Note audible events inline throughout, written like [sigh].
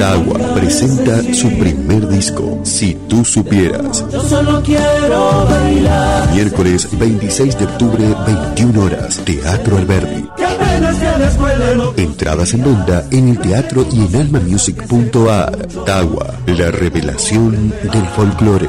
Tagua presenta su primer disco, Si tú supieras. Yo solo quiero bailar Miércoles 26 de octubre, 21 horas, Teatro Alberdi. Entradas en venta en el teatro y en almamusic.ar. Tagua, la revelación del folclore.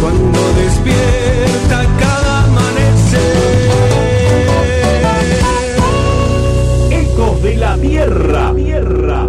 cuando despierta cada amanecer. Ecos de la Tierra. Tierra.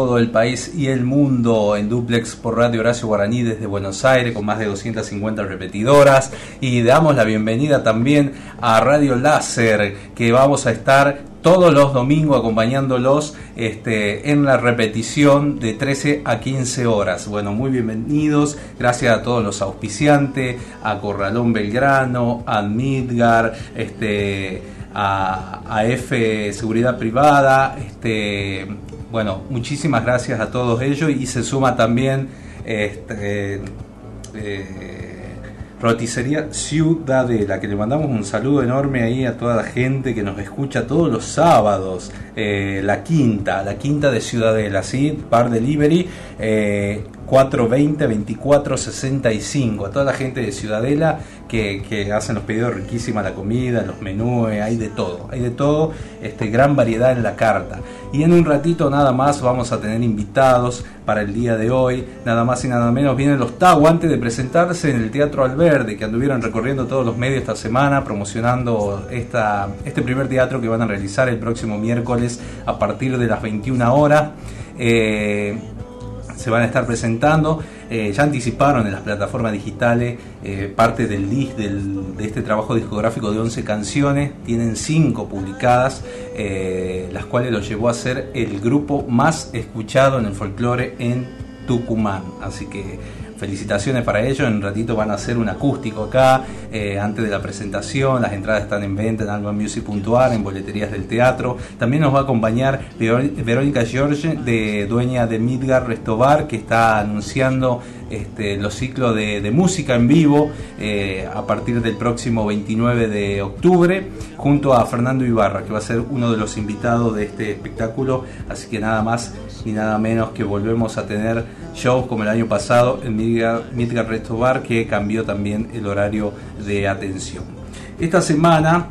Todo el país y el mundo en duplex por Radio Horacio Guaraní desde Buenos Aires con más de 250 repetidoras y damos la bienvenida también a Radio Láser que vamos a estar todos los domingos acompañándolos este, en la repetición de 13 a 15 horas. Bueno, muy bienvenidos, gracias a todos los auspiciantes, a Corralón Belgrano, a Midgar, este, a, a F Seguridad Privada, este, bueno, muchísimas gracias a todos ellos y se suma también este, eh, Roticería Ciudadela, que le mandamos un saludo enorme ahí a toda la gente que nos escucha todos los sábados. Eh, la quinta, la quinta de Ciudadela, ¿sí? Bar Delivery, eh, 420-2465. A toda la gente de Ciudadela que, hacen los pedidos riquísima la comida, los menús, hay de todo, hay de todo, este, gran variedad en la carta. Y en un ratito nada más vamos a tener invitados para el día de hoy, nada más y nada menos vienen los Tau antes de presentarse en el Teatro Alverde, que anduvieron recorriendo todos los medios esta semana promocionando esta, este primer teatro que van a realizar el próximo miércoles a partir de las 21 horas. Eh, se van a estar presentando. Eh, ya anticiparon en las plataformas digitales eh, parte del del- de este trabajo discográfico de 11 canciones. Tienen 5 publicadas, eh, las cuales lo llevó a ser el grupo más escuchado en el folclore en Tucumán. Así que felicitaciones para ellos. En un ratito van a hacer un acústico acá eh, antes de la presentación. Las entradas están en venta en albamusic.ar, en boleterías del teatro. También nos va a acompañar Veró- Verónica George, de dueña de Midgar Restobar, que está anunciando este, los ciclos de, música en vivo eh, a partir del próximo 29 de octubre, junto a Fernando Ibarra, que va a ser uno de los invitados de este espectáculo. Así que nada más y nada menos que volvemos a tener shows como el año pasado en Midgar Resto Bar, que cambió también el horario de atención. Esta semana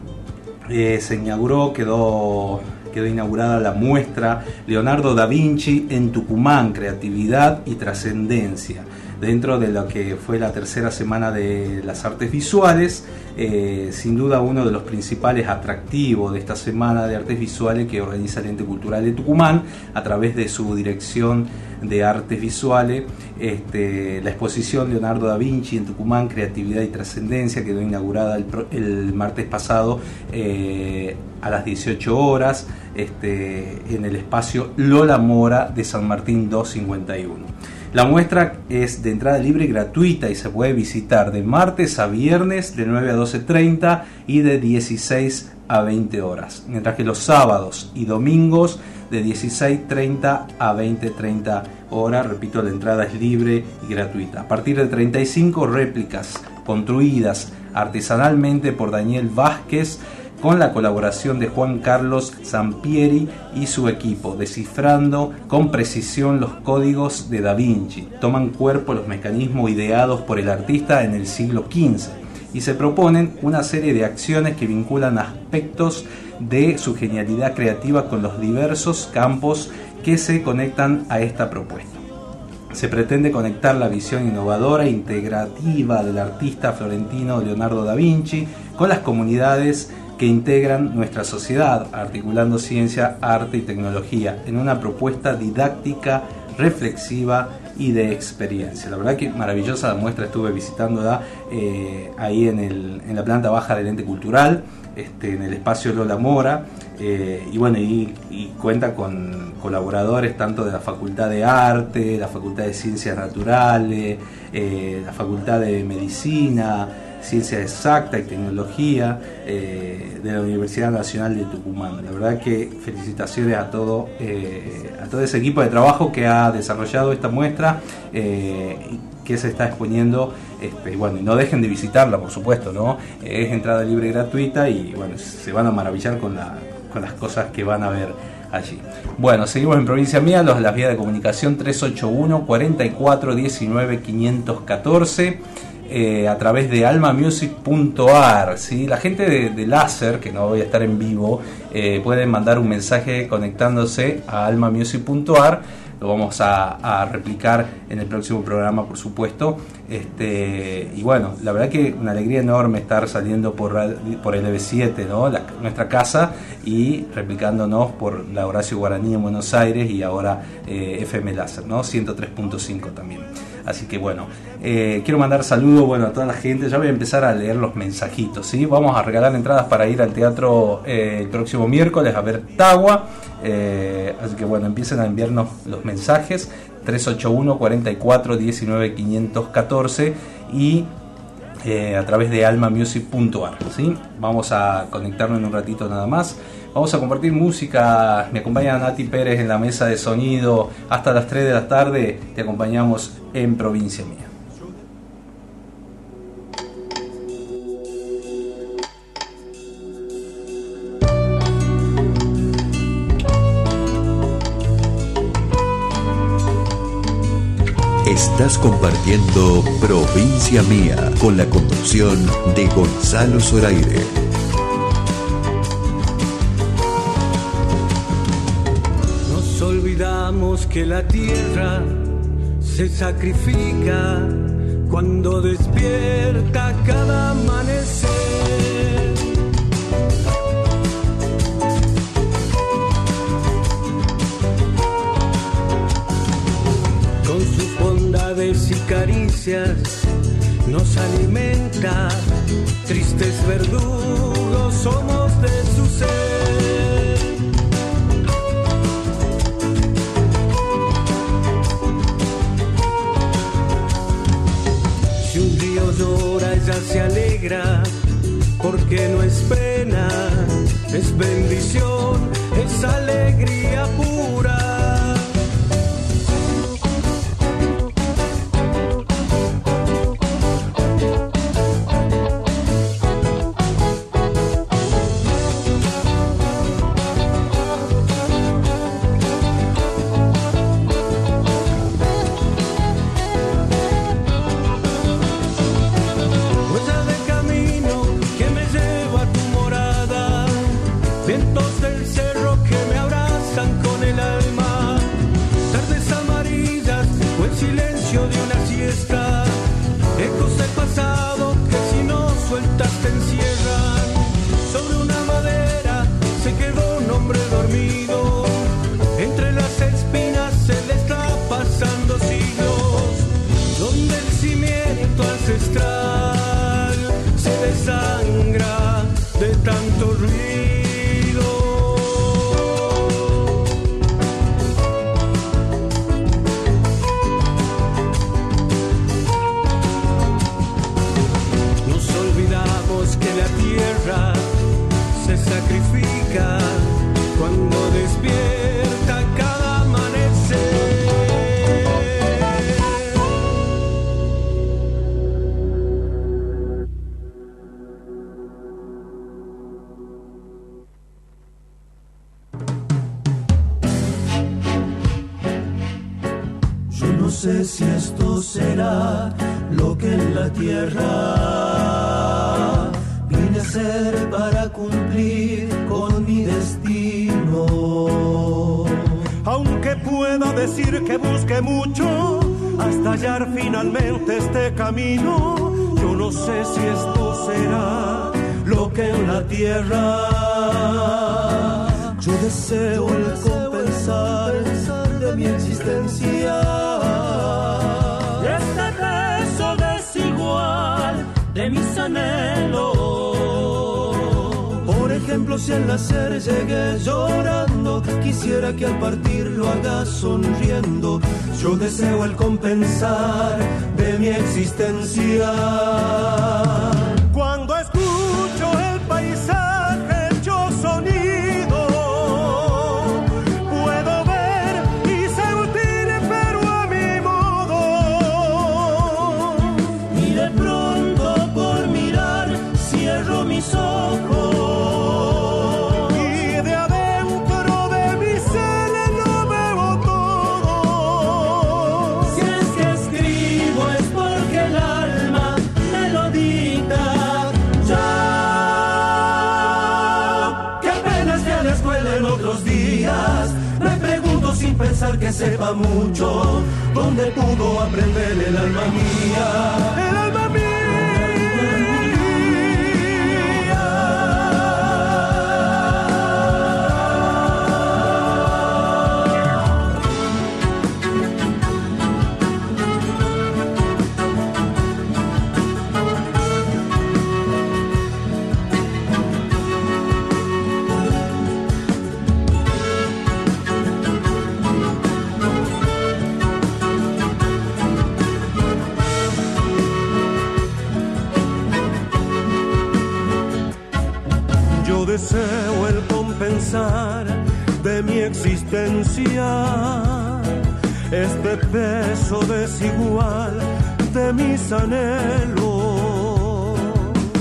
eh, se inauguró, quedó quedó inaugurada la muestra Leonardo da Vinci en Tucumán, Creatividad y Trascendencia dentro de lo que fue la tercera semana de las artes visuales. Eh, sin duda uno de los principales atractivos de esta semana de artes visuales que organiza el Ente Cultural de Tucumán a través de su dirección de artes visuales. Este, la exposición Leonardo da Vinci en Tucumán, Creatividad y Trascendencia, quedó inaugurada el, martes pasado eh, a las 18 horas este, en el espacio Lola Mora de San Martín 251. La muestra es de entrada libre y gratuita y se puede visitar de martes a viernes de 9 a 12.30 y de 16 a 20 horas, mientras que los sábados y domingos de 16.30 a 20.30 horas, repito, la entrada es libre y gratuita. A partir de 35 réplicas construidas artesanalmente por Daniel Vázquez, con la colaboración de Juan Carlos Zampieri y su equipo, descifrando con precisión los códigos de Da Vinci. Toman cuerpo los mecanismos ideados por el artista en el siglo XV y se proponen una serie de acciones que vinculan aspectos de su genialidad creativa con los diversos campos que se conectan a esta propuesta. Se pretende conectar la visión innovadora e integrativa del artista florentino Leonardo da Vinci con las comunidades que integran nuestra sociedad, articulando ciencia, arte y tecnología en una propuesta didáctica, reflexiva y de experiencia. La verdad que maravillosa la muestra, estuve visitándola eh, ahí en, el, en, la planta baja del ente cultural, este, en el espacio Lola Mora, eh, y bueno, y, cuenta con colaboradores tanto de la Facultad de Arte, la Facultad de Ciencias Naturales, eh, la Facultad de Medicina, Ciencia Exacta y Tecnología eh, de la Universidad Nacional de Tucumán. La verdad que felicitaciones a todo, eh, a todo ese equipo de trabajo que ha desarrollado esta muestra eh, que se está exponiendo. Este, bueno, y no dejen de visitarla, por supuesto, ¿no? Es entrada libre y gratuita y bueno, se van a maravillar con, con las cosas que van a ver allí. Bueno, seguimos en provincia mía, los, las vías de comunicación 381 44 19 514. Eh, a través de almamusic.ar. ¿sí? La gente de, de, Láser, que no voy a estar en vivo, eh, pueden mandar un mensaje conectándose a almamusic.ar lo vamos a, replicar en el próximo programa, por supuesto. Este, y bueno, la verdad que una alegría enorme estar saliendo por, por el EB7, ¿no? nuestra casa, y replicándonos por la Horacio Guaraní en Buenos Aires y ahora eh, FM Láser, ¿no? 103.5 también. Así que bueno, eh, quiero mandar saludos bueno, a toda la gente. Ya voy a empezar a leer los mensajitos. ¿sí? Vamos a regalar entradas para ir al teatro eh, el próximo miércoles a ver Tagua. Eh, así que bueno, empiecen a enviarnos los mensajes 381 44 19 514 y a través de almamusic.ar. ¿sí? Vamos a conectarnos en un ratito nada más. Vamos a compartir música. Me acompaña Nati Pérez en la mesa de sonido hasta las 3 de la tarde. Te acompañamos en Provincia Mía. Estás compartiendo Provincia Mía con la conducción de Gonzalo Zoraire. Que la tierra se sacrifica cuando despierta cada amanecer. y caricias nos alimenta, tristes verdugos somos de su ser. Se alegra, porque no es pena, es bendición, es alegría decir que busque mucho hasta hallar finalmente este camino. Yo no sé si esto será lo que en la tierra yo deseo el compensar de mi existencia. Este peso desigual de mis anhelos ejemplo si al nacer llegué llorando, quisiera que al partir lo haga sonriendo. Yo deseo el compensar de mi existencia. sepa mucho, donde pudo aprender. El alma mía. este peso desigual de mis anhelos.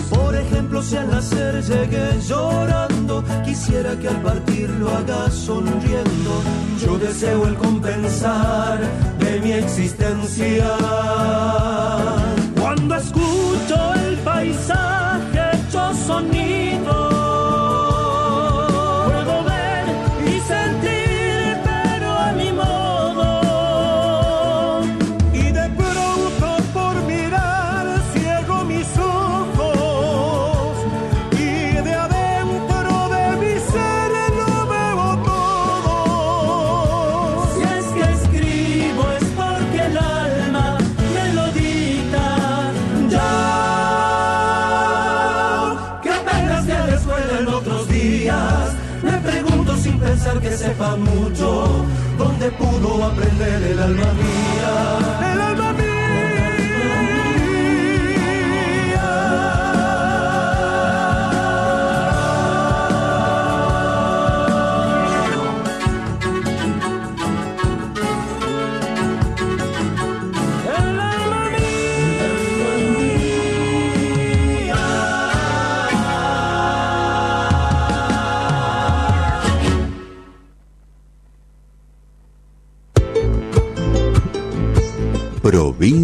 Por ejemplo, si al nacer llegué llorando, quisiera que al partir lo haga sonriendo. Yo deseo el compensar de mi existencia. Cuando escucho el paisaje, yo sonido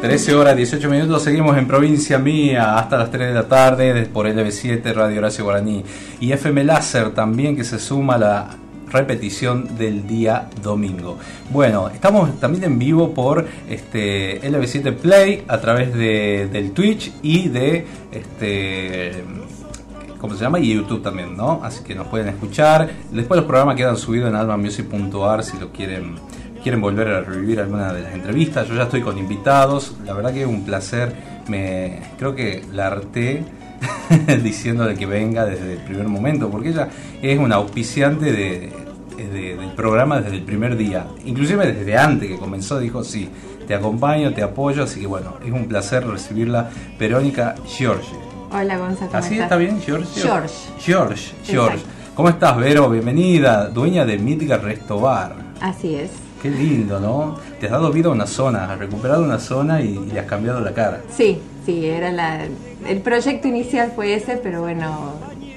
13 horas 18 minutos, seguimos en provincia mía hasta las 3 de la tarde por LB7 Radio Horacio Guaraní y FM Láser también que se suma a la repetición del día domingo. Bueno, estamos también en vivo por este LB7 Play a través de, del Twitch y de este ¿cómo se llama? Y YouTube también, ¿no? Así que nos pueden escuchar. Después los programas quedan subidos en almamusic.ar si lo quieren quieren volver a revivir alguna de las entrevistas. Yo ya estoy con invitados. La verdad que es un placer. Me creo que la harté [laughs] diciéndole que venga desde el primer momento, porque ella es una auspiciante de, del programa desde el primer día. Inclusive desde antes que comenzó dijo, sí, te acompaño, te apoyo, así que bueno, es un placer recibirla. Verónica Giorgi. Hola Gonzalo. ¿Así está bien, George? George. George, George. ¿Cómo estás, Vero? Bienvenida, dueña de Midgar Resto Bar. Así es. Qué lindo, ¿no? Te has dado vida a una zona, has recuperado una zona y, y has cambiado la cara. Sí, sí, era la, el proyecto inicial fue ese, pero bueno,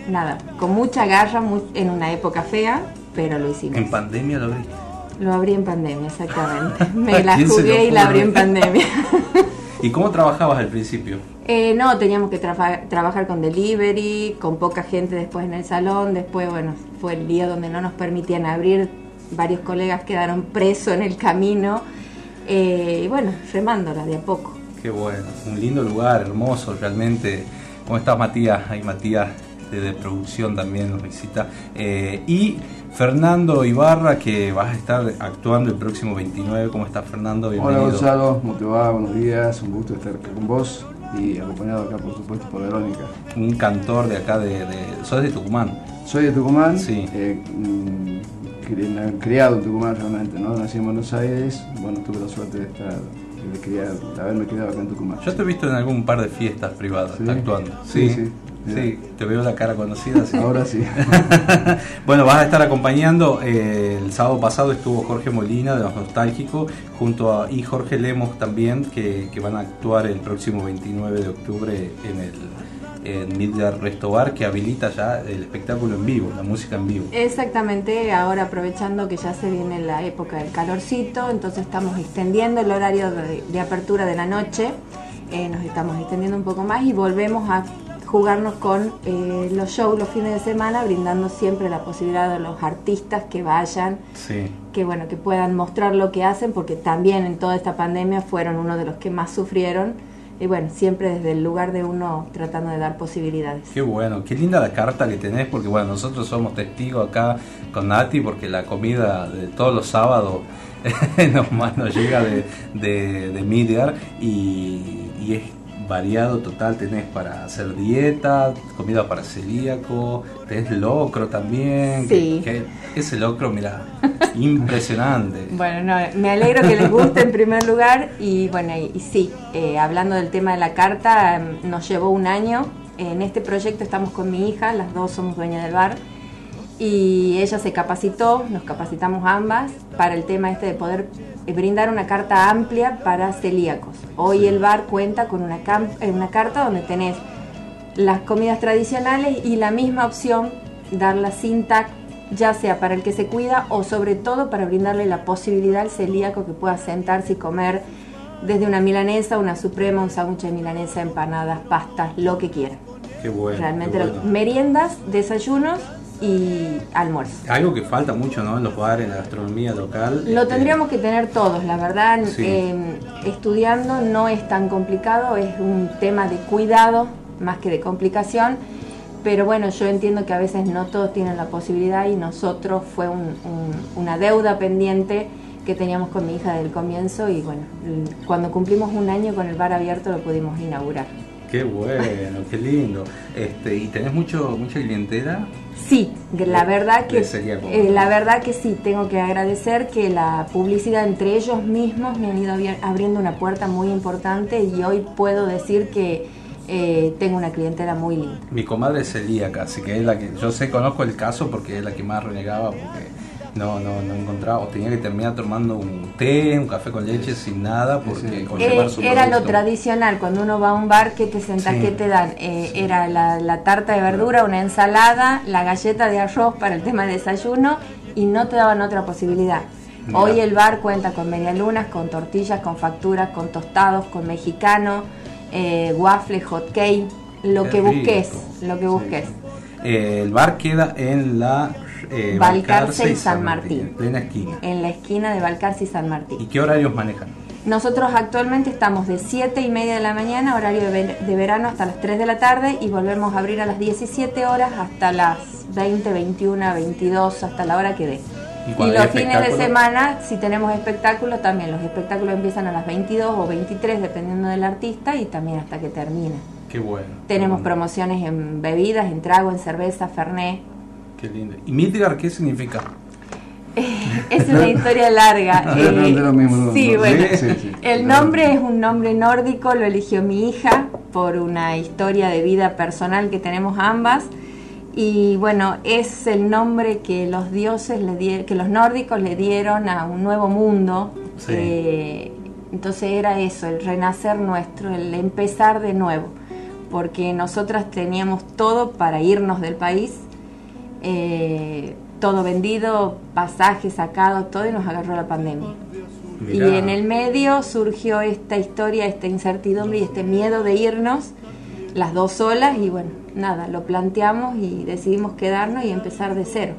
nada, con mucha garra, muy- en una época fea, pero lo hicimos. En pandemia lo abriste. Lo abrí en pandemia, exactamente. [laughs] Me la ¿Quién se jugué y la abrí en pandemia. [laughs] ¿Y cómo trabajabas al principio? Eh, no, teníamos que trafa- trabajar con delivery, con poca gente después en el salón. Después, bueno, fue el día donde no nos permitían abrir. Varios colegas quedaron presos en el camino. Eh, y bueno, remándola de a poco. Qué bueno, un lindo lugar, hermoso realmente. ¿Cómo estás Matías? Ahí Matías de, de producción también nos visita. Eh, y Fernando Ibarra que vas a estar actuando el próximo 29. ¿Cómo estás Fernando? Bienvenido. Hola Gonzalo, ¿cómo te va? Buenos días, un gusto estar acá con vos y acompañado acá por supuesto por Verónica. Un cantor de acá de... de sos de Tucumán. Soy de Tucumán, Sí. eh, mm, criado en Tucumán realmente, ¿no? Nací en Buenos Aires, bueno, tuve la suerte de estar, de, criar, de haberme criado acá en Tucumán. Yo te he visto en algún par de fiestas privadas Sí. actuando. Sí, Sí, sí. sí, te veo la cara conocida. sí. Ahora sí. [laughs] bueno, vas a estar acompañando. eh, el sábado pasado estuvo Jorge Molina de Los Nostálgicos junto a y Jorge Lemos también que, que van a actuar el próximo 29 de octubre en el en Midgar Resto Bar que habilita ya el espectáculo en vivo, la música en vivo. Exactamente, ahora aprovechando que ya se viene la época del calorcito, entonces estamos extendiendo el horario de, de apertura de la noche, eh, nos estamos extendiendo un poco más y volvemos a jugarnos con eh, los shows los fines de semana, brindando siempre la posibilidad de los artistas que vayan, Sí. que bueno, que puedan mostrar lo que hacen, porque también en toda esta pandemia fueron uno de los que más sufrieron. Y bueno, siempre desde el lugar de uno tratando de dar posibilidades. Qué bueno, qué linda la carta que tenés, porque bueno, nosotros somos testigos acá con Nati, porque la comida de todos los sábados [laughs] nos, nos llega de, de, de y, y es variado total, tenés para hacer dieta, comida para celíaco, tenés locro también, que- Sí. que, ese locro, mira, [laughs] impresionante. Bueno, no, me alegro que les guste en primer lugar y bueno, y, y sí, eh, hablando del tema de la carta, em, nos llevó un año. En este proyecto estamos con mi hija, las dos somos dueñas del bar y ella se capacitó, nos capacitamos ambas para el tema este de poder eh, brindar una carta amplia para celíacos. Hoy el bar cuenta con una, eh, una carta donde tenés las comidas tradicionales y la misma opción darla sin TAC, ya sea para el que se cuida o sobre todo para brindarle la posibilidad al celíaco que pueda sentarse y comer desde una milanesa, una suprema, un sándwich de milanesa, empanadas, pastas, lo que quiera. Qué bueno. Realmente qué bueno. meriendas, desayunos y almuerzos. Algo que falta mucho ¿no? en los bares, en la gastronomía local. Lo este, tendríamos que tener todos, la verdad. Sí. eh, estudiando no es tan complicado, es un tema de cuidado más que de complicación. Pero bueno, yo entiendo que a veces no todos tienen la posibilidad y nosotros fue un- un- una deuda pendiente que teníamos con mi hija desde el comienzo y bueno, cuando cumplimos un año con el bar abierto lo pudimos inaugurar. Qué bueno, qué lindo. Este, ¿Y tenés mucho, mucha clientela? Sí, la verdad que eh, la verdad que sí, tengo que agradecer que la publicidad entre ellos mismos me han ido abri- abriendo una puerta muy importante y hoy puedo decir que eh, tengo una clientela muy linda. Mi comadre es celíaca, así que es la que yo sé, conozco el caso porque es la que más renegaba porque no, no, no encontraba, o tenía que terminar tomando un té, un café con leche sin nada porque Sí. con Eh, llevar su era lo tradicional, cuando uno va a un bar, ¿qué te sentás? Sí. ¿Qué te dan? Eh, Era la, la tarta de verdura, una ensalada, la galleta de arroz para el tema de desayuno y no te daban otra posibilidad. Hoy el bar cuenta con medialunas, con tortillas, con facturas, con tostados, con mexicano, eh, waffle, hot cake, lo Qué que busques, lo que busques. Eh, el bar queda en la eh, Balcarce y San Martín. en plena esquina. En la esquina de Balcarce y San Martín. ¿Y qué horarios manejan? Nosotros actualmente estamos de 7 y media de la mañana, horario de, ver- de verano, hasta las 3 de la tarde y volvemos a abrir a las 17 horas hasta las 20, 21, 22, hasta la hora que dé. ¿Y los fines de semana, si tenemos espectáculos, también los espectáculos empiezan a las 22 o 23, dependiendo del artista, y también hasta que termina. Qué bueno. Tenemos Qué bueno. promociones en bebidas, en trago, en cerveza, fernet. Qué lindo. ¿Y Midgar qué significa? Es una historia larga. [laughs] Mismo, sí, bueno. sí, sí. El nombre es un nombre nórdico, lo eligió mi hija por una historia de vida personal que tenemos ambas. Y bueno, es el nombre que los dioses le dieron, que los nórdicos le dieron a un nuevo mundo. Sí. Eh, entonces era eso, el renacer nuestro, el empezar de nuevo. Porque nosotras teníamos todo para irnos del país eh, todo vendido, pasajes sacados, todo y nos agarró la pandemia. Mirá. Y en el medio surgió esta historia, esta incertidumbre y este miedo de irnos, las dos solas, y bueno, nada, lo planteamos y decidimos quedarnos y empezar de cero,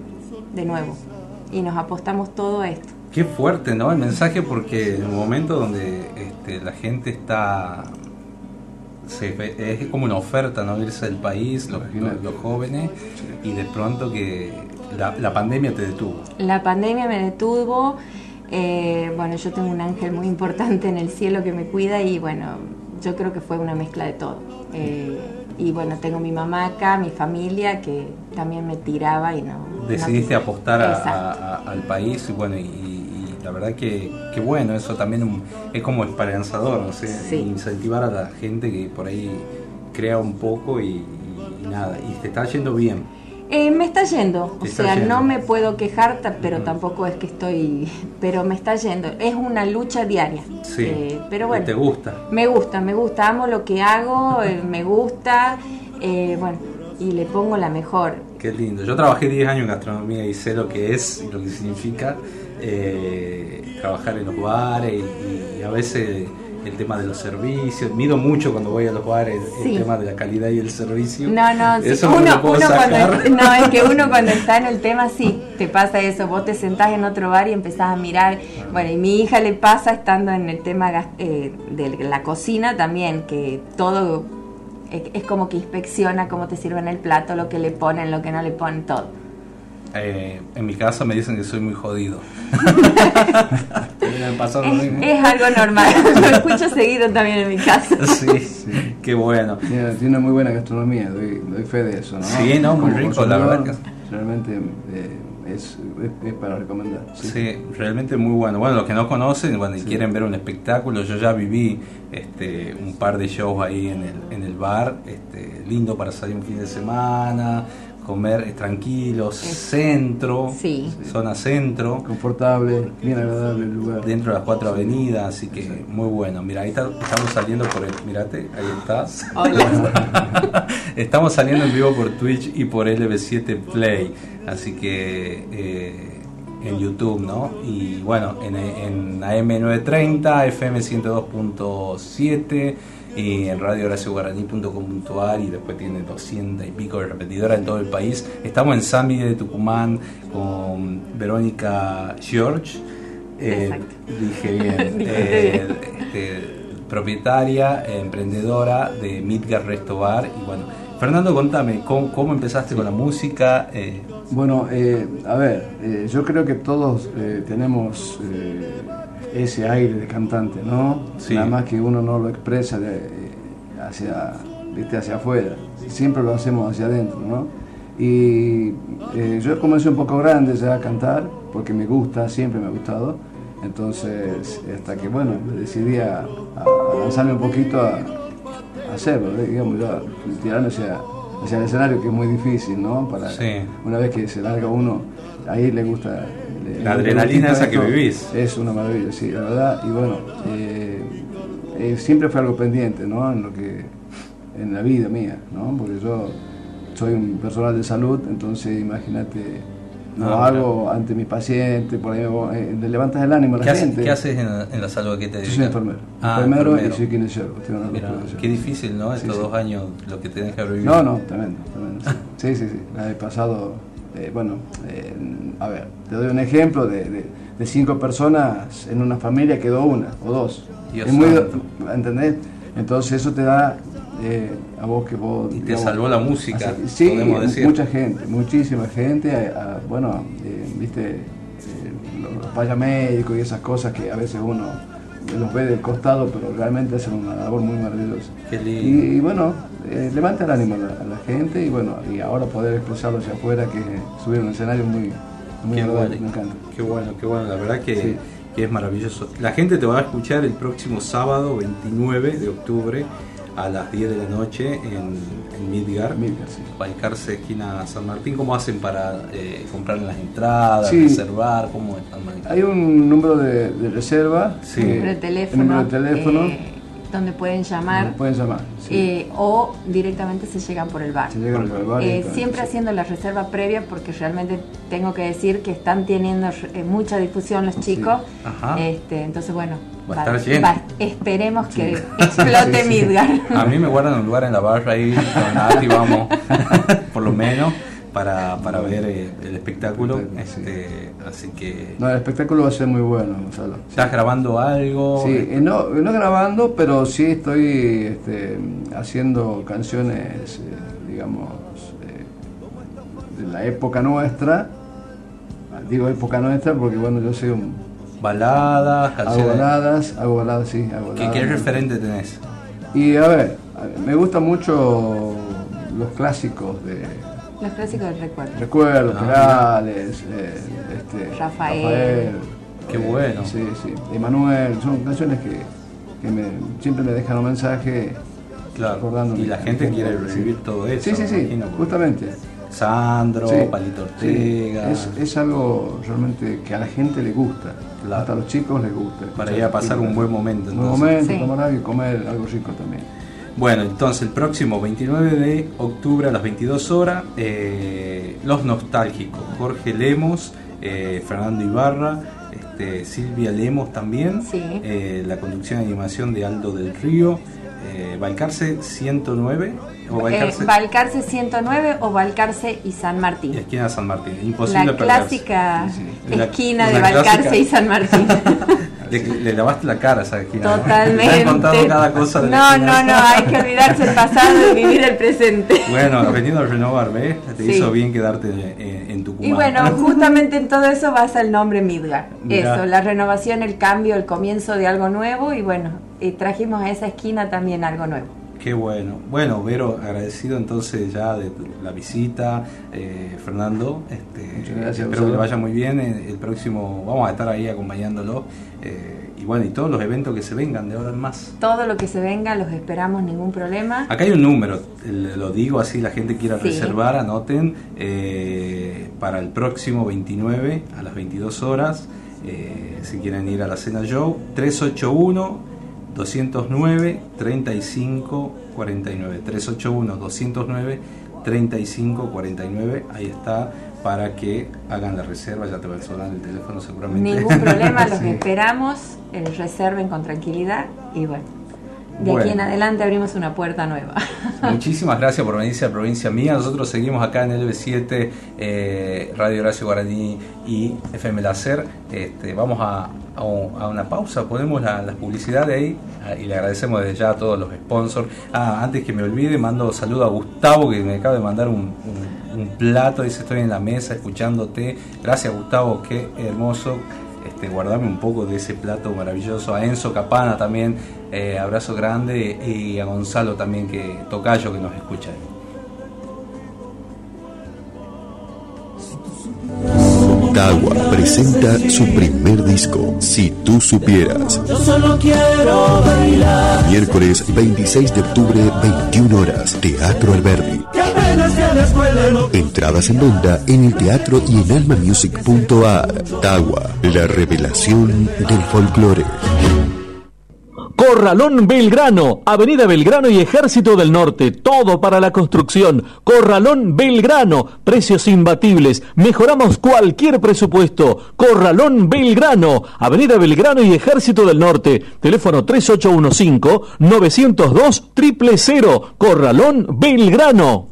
de nuevo. Y nos apostamos todo a esto. Qué fuerte, ¿no? El mensaje porque en un momento donde este, la gente está... se es como una oferta, ¿no? Irse del país, los, los- los jóvenes, y de pronto que la, la pandemia te detuvo. La pandemia me detuvo. eh, bueno, yo tengo un ángel muy importante en el cielo que me cuida y bueno, yo creo que fue una mezcla de todo. Eh, y bueno, tengo mi mamá acá, mi familia que también me tiraba y no. Decidiste no- apostar a- a- al país y bueno, y la verdad que, que bueno, eso también un- es como esperanzador, no sé, Sí. incentivar a la gente que por ahí crea un poco y, y- nada, y te está yendo bien. Eh, me está yendo, o está sea, yendo. no me puedo quejar, pero Ujú. tampoco es que estoy, pero me está yendo. Es una lucha diaria. Sí, Eh, pero bueno. te gusta. Me gusta, me gusta, amo lo que hago, eh, me gusta, eh, bueno, y le pongo la mejor. Qué lindo. Yo trabajé 10 años en gastronomía y sé lo que es y lo que significa eh, trabajar en los bares y, y a veces el tema de los servicios. Mido mucho cuando voy a los bares el tema de la calidad y el servicio. No, no, sí, no uno, lo puedo uno cuando, [laughs] no, es que uno cuando está en el tema sí, te pasa eso, vos te sentás en otro bar y empezás a mirar, bueno, y mi hija le pasa estando en el tema eh, de la cocina también, que todo es como que inspecciona cómo te sirven el plato, lo que le ponen, lo que no le ponen, todo. Eh, en mi casa me dicen que soy muy jodido. [laughs] me pasó lo Es, mismo. es algo normal, [laughs] lo escucho seguido también en mi casa. Sí, qué bueno. Tiene, tiene muy buena gastronomía, doy, doy fe de eso, ¿no? Sí, no, muy Como rico, la verdad Realmente eh, es, es, es para recomendar. Sí. Sí, realmente muy bueno. Bueno, los que no conocen, bueno, y Sí. quieren ver un espectáculo, yo ya viví este, un par de shows ahí en el, en el bar, este, lindo para salir un fin de semana, comer tranquilos, centro, sí. zona centro. Confortable, bien agradable el lugar. Dentro de las cuatro avenidas, así que muy bueno. Mira, ahí está, estamos saliendo por el... Mirate, ahí estás. [laughs] Estamos saliendo en vivo por Twitch y por LB7 Play, así que... Eh, en YouTube, ¿no? Y bueno, en, en AM930, FM102.7, eh, en radio horacioguarani.com.ar y después tiene 200 y pico de repetidoras en todo el país. Estamos en Zambi de Tucumán con Verónica George. Eh, dije bien. [laughs] Eh, este, propietaria, emprendedora de Midgar Restobar y bueno. Fernando, contame, ¿cómo, cómo empezaste con la música? Eh, bueno, a ver, yo creo que todos tenemos ese aire de cantante, ¿no? Sí. Nada más que uno no lo expresa de, eh, hacia, ¿viste? hacia afuera, siempre lo hacemos hacia adentro, ¿no? Y eh, yo comencé un poco grande ya a cantar, porque me gusta, siempre me ha gustado. Entonces, hasta que, bueno, decidí a, a- a lanzarme un poquito a, a hacerlo, ¿eh? digamos, ya, tirarme hacia, hacia el escenario, que es muy difícil, ¿no? Para, Sí. Una vez que se larga uno, ahí le gusta... La adrenalina esa que vivís. Es una maravilla, sí, la verdad. Y bueno, eh, eh, siempre fue algo pendiente, ¿no? En lo que, en la vida mía, ¿no? Porque yo soy un personal de salud, entonces imagínate lo Ah, hago ante mis pacientes, por ahí eh, le levantas el ánimo a la ¿Qué, haces, gente. qué haces en, la- en la salud? ¿A ¿Qué te Yo dedicas? soy enfermero. Ah, enfermero, enfermero. y soy kinesiólogo. qué difícil, ¿no? Estos sí. dos años, lo que tenés que vivido. No, no, tremendo, tremendo. Sí, sí, sí. sí. La he pasado, eh, bueno, a ver, te doy un ejemplo de, de- de cinco personas en una familia quedó una o dos. Dios es muy. ¿entendés? Entonces eso te da eh, a vos que vos... Y te digamos, salvó la música, así- sí, podemos decir. mucha gente, muchísima gente, a- a- bueno, eh, viste, eh, los, los payas médicos y esas cosas que a veces uno los ve del costado, pero realmente hacen una labor muy maravillosa. Qué lindo. Y, y bueno, eh, levanta el ánimo a la, a la gente y bueno, y ahora poder expresarlo hacia afuera, que subir un escenario muy, muy Qué bueno, me encanta. qué bueno, qué bueno, la verdad que, Sí. que es maravilloso. La gente te va a escuchar el próximo sábado 29 de octubre a las 10 de la noche en, en Midgar, Milgar, sí. Balcarce, esquina San Martín. ¿Cómo hacen para eh, comprar las entradas, Sí. reservar? ¿Cómo están manejando? Hay un número de, de reserva, Sí. eh, número de el teléfono, número de teléfono, eh, donde pueden llamar pueden llamar. sí. eh, o directamente se llegan por el bar. Se llegan por el bar y Eh, siempre sí. haciendo la reserva previa porque realmente tengo que decir que están teniendo eh, mucha difusión los chicos. Ajá. Este, entonces bueno, Va a estar lleno. esperemos que [laughs] explote. Midgar. A mí me guardan un lugar en la barra ahí con Nati, vamos, [laughs] [laughs] por lo menos, para, para ver eh, el espectáculo. Este, así que. No, el espectáculo va a ser muy bueno, Gonzalo. ¿Estás grabando algo? Sí, eh, no, no grabando, pero sí estoy este, haciendo canciones, eh, digamos, eh, de la época nuestra. Ah, Digo época nuestra porque, bueno, yo soy un... Baladas, Hago canciones. baladas, hago baladas, sí, hago ¿Qué, baladas. qué referente tenés? Y a ver, me gustan mucho los clásicos de Los clásicos del recuerdo. Recuerdos, Ah, Perales, eh, este, Rafael. Qué bueno. Sí, sí. Emanuel, son canciones que, que me- siempre me dejan un mensaje Claro. recordándome. Y la gente quiere recibir todo eso. Sí, sí, sí, imagino, justamente. Sandro, Sí, Palito sí. Ortega. Es, es algo realmente que a la gente le gusta. Claro. Hasta a los chicos les gusta. Para ir a pasar música. un buen momento, Un buen momento, Sí. tomar algo y comer algo rico también. Bueno, entonces el próximo 29 de octubre a las 22 horas, eh, Los Nostálgicos, Jorge Lemos, eh, Fernando Ibarra, este, Silvia Lemos también, Sí. eh, la conducción y animación de Aldo del Río, eh, Balcarce 109, o Eh, Balcarce, Balcarce 109 o Balcarce y San Martín. esquina San Martín, imposible La clásica Sí, sí. La- esquina de Balcarce clásica- y San Martín. [laughs] Le, le lavaste la cara a. ¿no? Totalmente. Contado cada cosa de no, no, no, hay que olvidarse el pasado y vivir el presente. Bueno, venido a renovar, ¿ves? Te Sí. hizo bien quedarte en, en Tucumán. Y bueno, [laughs] justamente en todo eso basa el nombre Midgar. Mirá. Eso, la renovación, el cambio, el comienzo de algo nuevo y bueno, y trajimos a esa esquina también algo nuevo. Qué bueno. Bueno, Vero, agradecido entonces ya de la visita. Eh, Fernando, este, Muchas gracias, espero que le vaya muy bien. El, el próximo, vamos a estar ahí acompañándolo. eh, y bueno, y todos los eventos que se vengan de ahora en más. Todo lo que se venga los esperamos, ningún problema. Acá hay un número, lo digo así, la gente quiera Sí. reservar, anoten, eh, para el próximo 29 a las 22 horas, eh, si quieren ir a la cena show, 381 209 35 49 381 209 35 49 ahí está para que hagan la reserva. Ya te va a sonar el teléfono seguramente. Ningún problema, [laughs] los Sí. esperamos, eh, reserven con tranquilidad y bueno, de aquí en adelante abrimos una puerta nueva. [laughs] Muchísimas gracias por venirse a Provincia Mía. Nosotros seguimos acá en LB7, eh, Radio Horacio Guaraní y FM Láser. Este, vamos a, a un- a una pausa, ponemos la, las publicidades ahí ah, y le agradecemos desde ya a todos los sponsors. Ah, antes que me olvide, mando saludo a Gustavo que me acaba de mandar un, un- un plato. Dice: Estoy en la mesa escuchándote. Gracias, Gustavo, qué hermoso. Este, guardame un poco de ese plato maravilloso. A Enzo Capana también, eh, abrazo grande. Y a Gonzalo también, que tocayo que nos escucha. Tagua presenta su primer disco, Si tú supieras. Yo solo quiero bailar. Miércoles 26 de octubre, 21 horas, Teatro Alberdi. Entradas en venta en el teatro y en almamusic.ar. Tagua, la revelación del folclore. Corralón Belgrano, Avenida Belgrano y Ejército del Norte, todo para la construcción. Corralón Belgrano, precios imbatibles, mejoramos cualquier presupuesto. Corralón Belgrano, Avenida Belgrano y Ejército del Norte, teléfono 3815-902 000, Corralón Belgrano.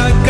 cada amanecer.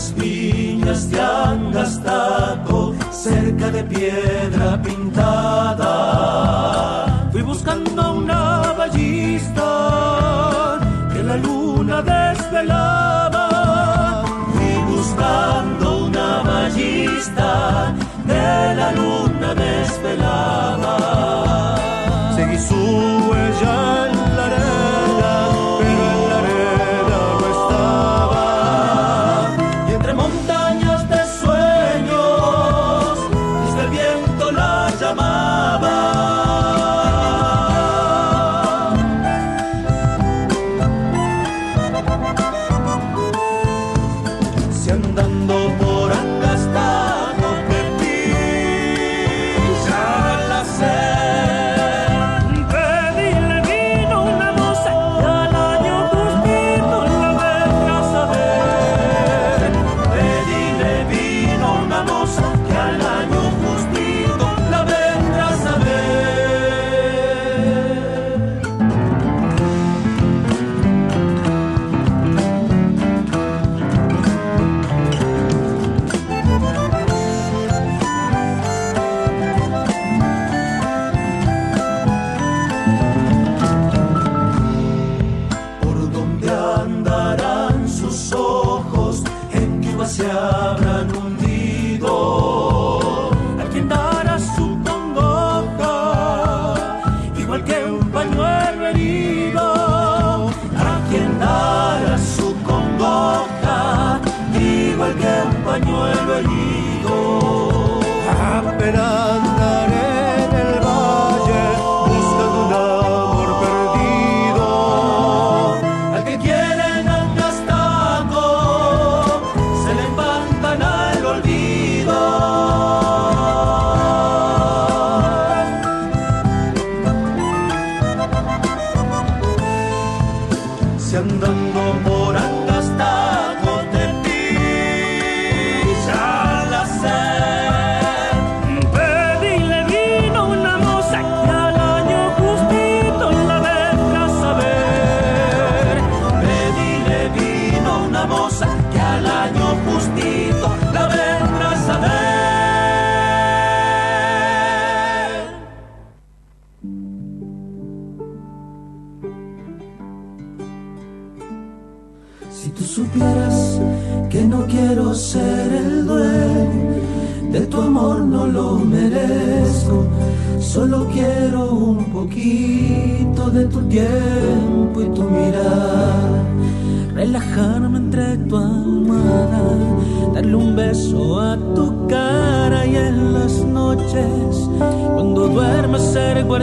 Las viñas de Angastaco, cerca de piedra pintada, fui buscando una ballista que la luna desvelaba. Fui buscando una ballista que la luna desvelaba. Seguí su huella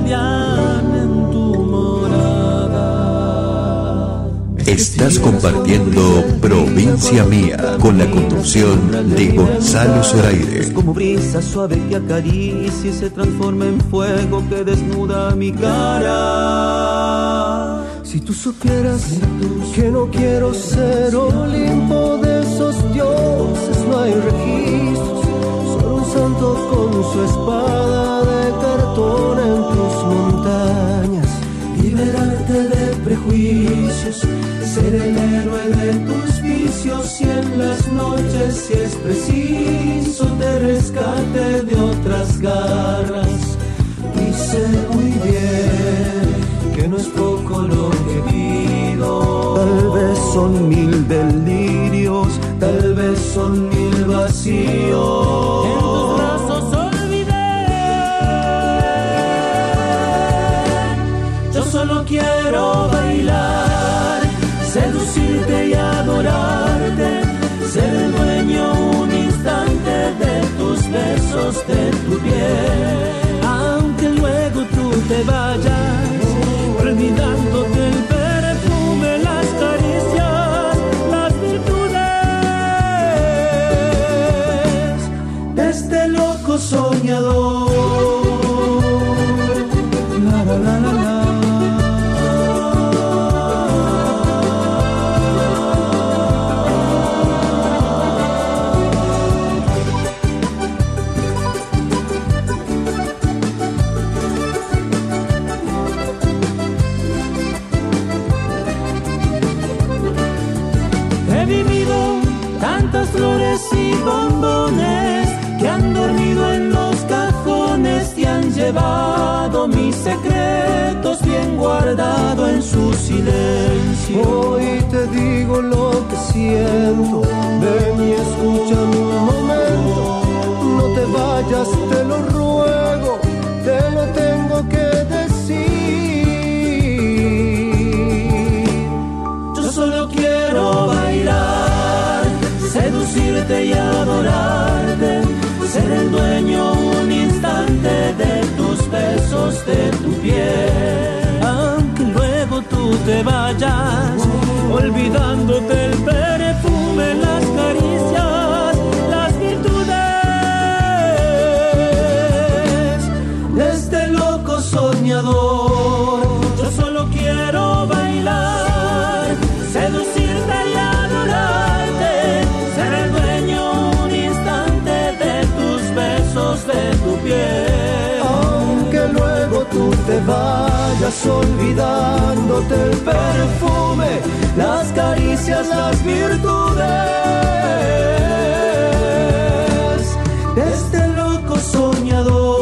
guardián en tu morada. Estás compartiendo Provincia Mía con la conducción de Gonzalo Zoraire. Como brisa suave que acaricia y se transforma en fuego que desnuda mi cara. Si tú supieras que no quiero ser Olimpo de esos dioses, no hay registros, solo un santo con su espada de cartón ser el héroe de tus vicios y en las noches, si es preciso, te rescate de otras garras. Y sé muy bien que no es poco lo que pido. Tal vez son mil delirios, tal vez son mil vacíos. Aunque luego tú te vayas, llevado mis secretos bien guardado en su silencio. Hoy te digo lo que siento, ven y escúchame un momento. No te vayas, te lo ruego, te lo tengo que decir. Yo solo quiero bailar, seducirte y adorarte, ser el dueño un de tus besos, de tu piel. Aunque luego tú te vayas, olvidándote el perfume, las caricias, vayas olvidándote el perfume, las caricias, las virtudes de este loco soñador.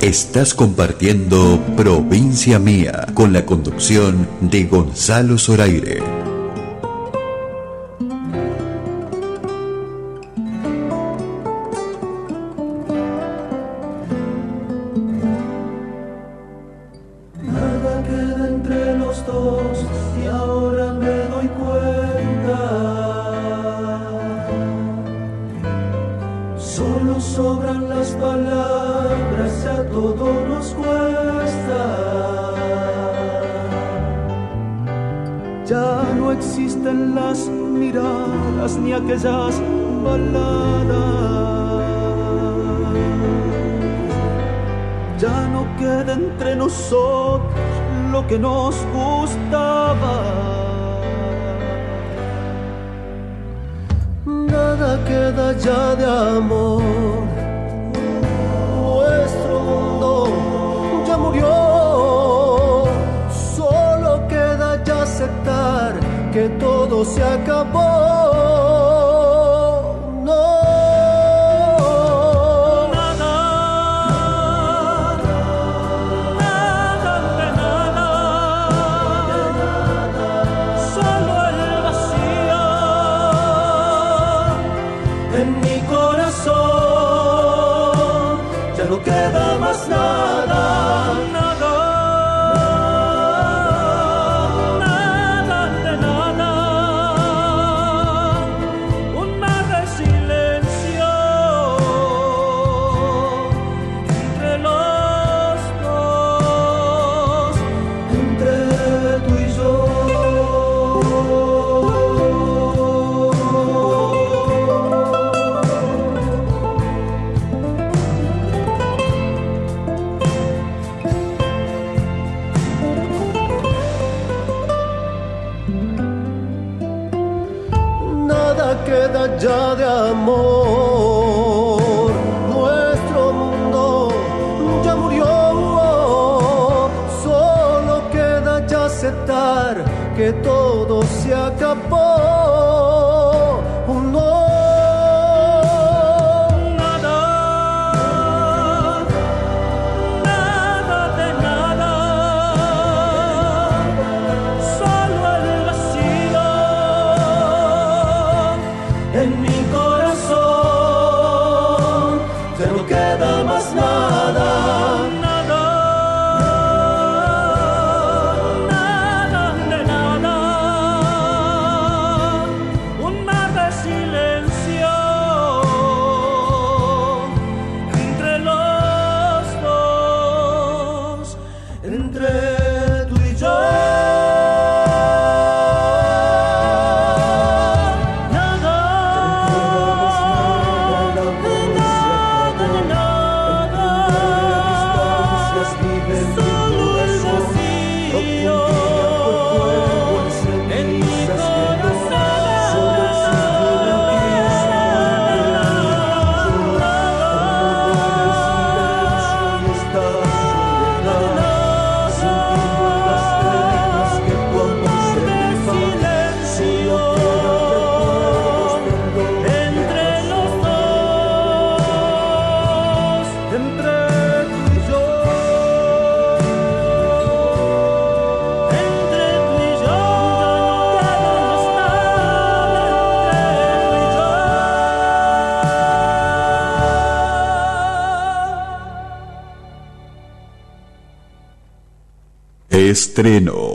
Estás compartiendo Provincia Mía con la conducción de Gonzalo Zoraire. estreno.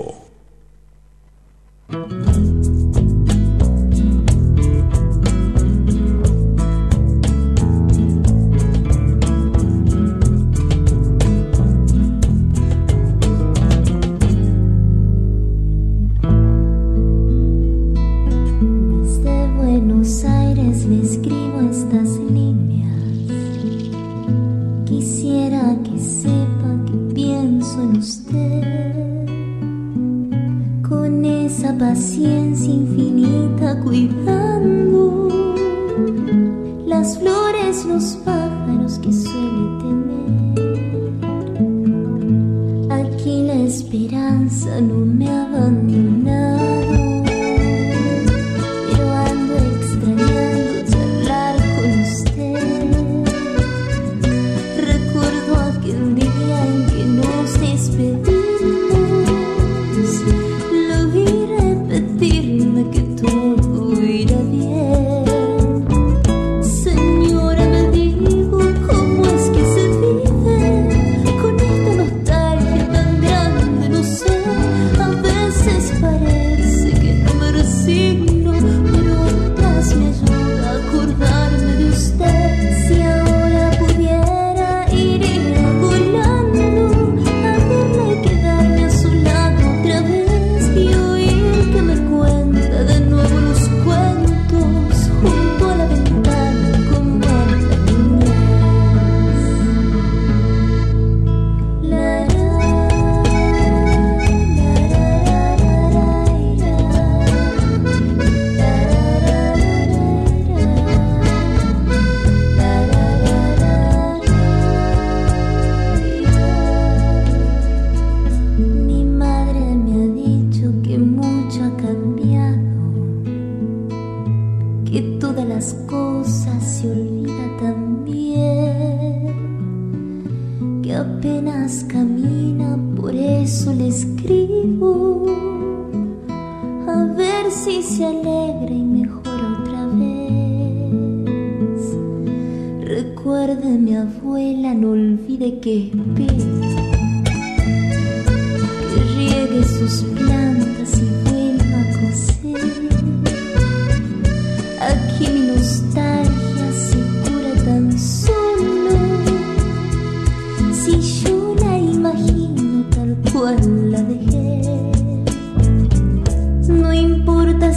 ven mejor otra vez. Recuerde mi abuela, no olvide que espera. Que riegue sus plantas y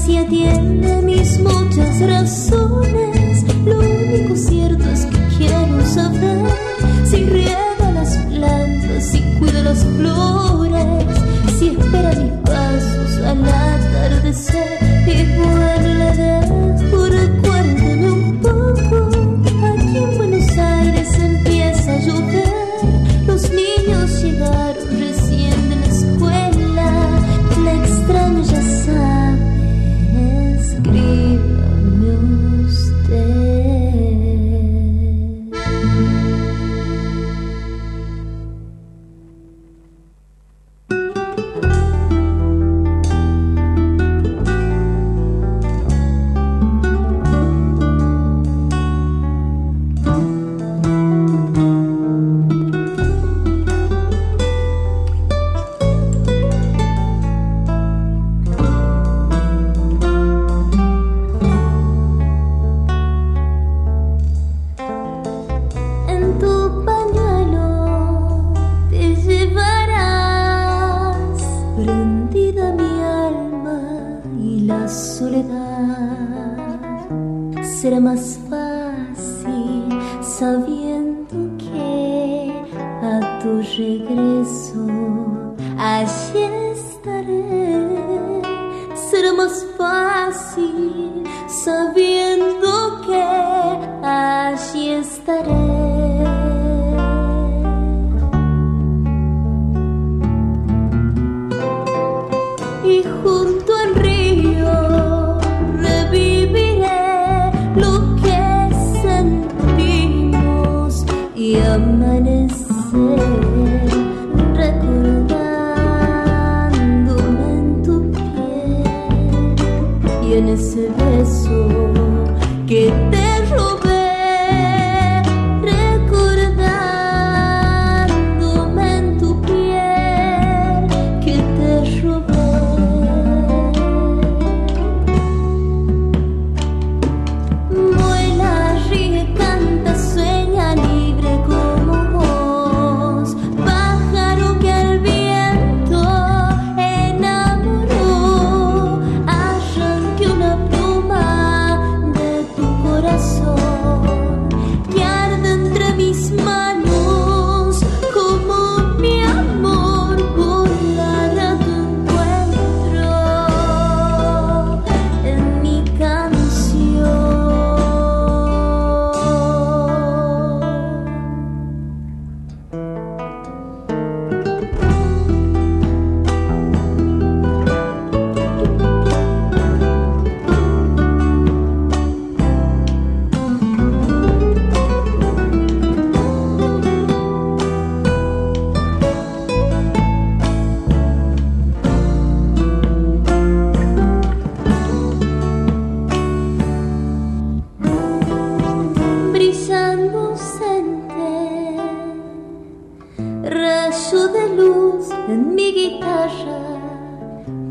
ciencia tiene mis muchas razones. Lo único cierto es que quiero saber si riega las plantas, si cuida las flores, si espera mis pasos al atardecer.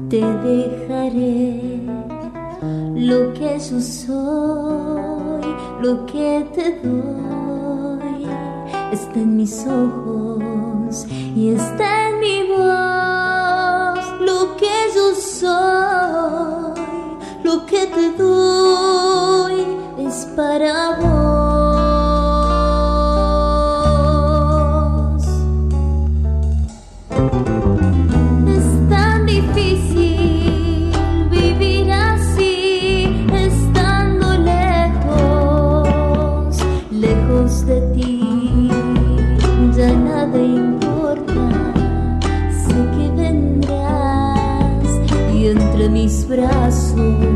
te dejaré lo que yo soy, lo que te doy, está en mis ojos y está en mi voz, lo que yo soy, lo que te doy es para vos. abraço.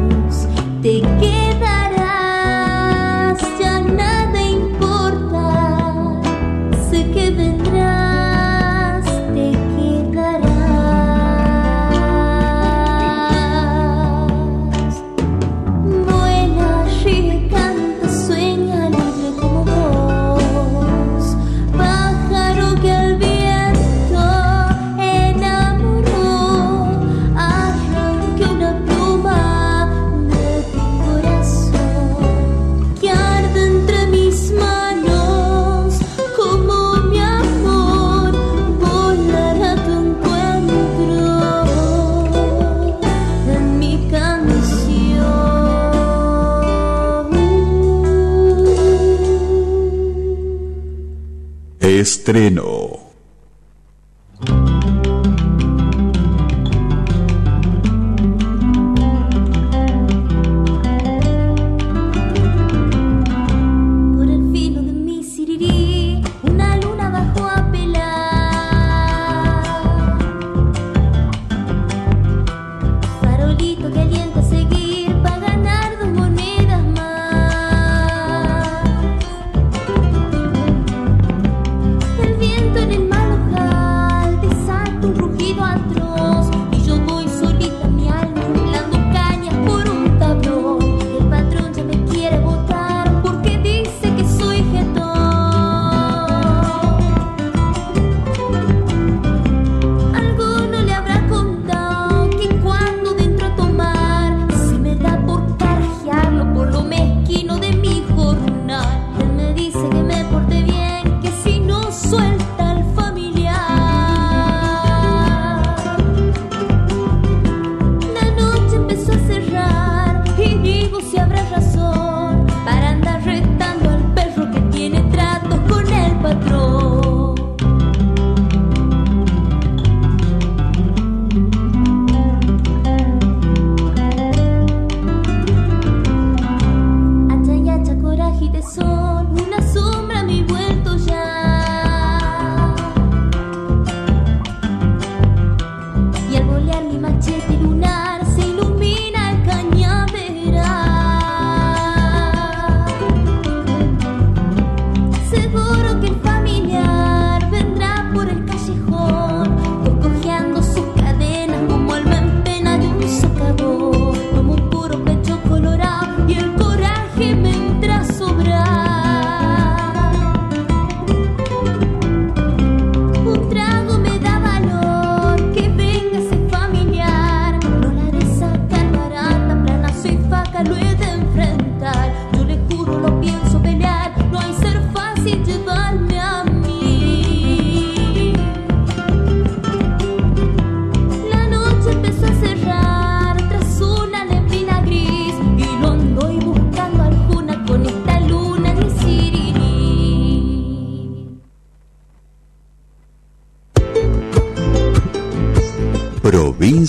estreno.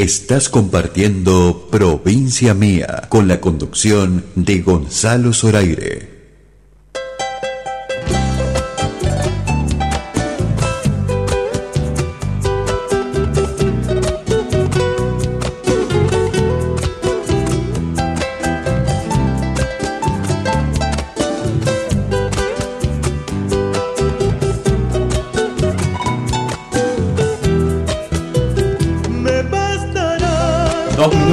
Estás compartiendo Provincia Mía con la conducción de Gonzalo Zoraire.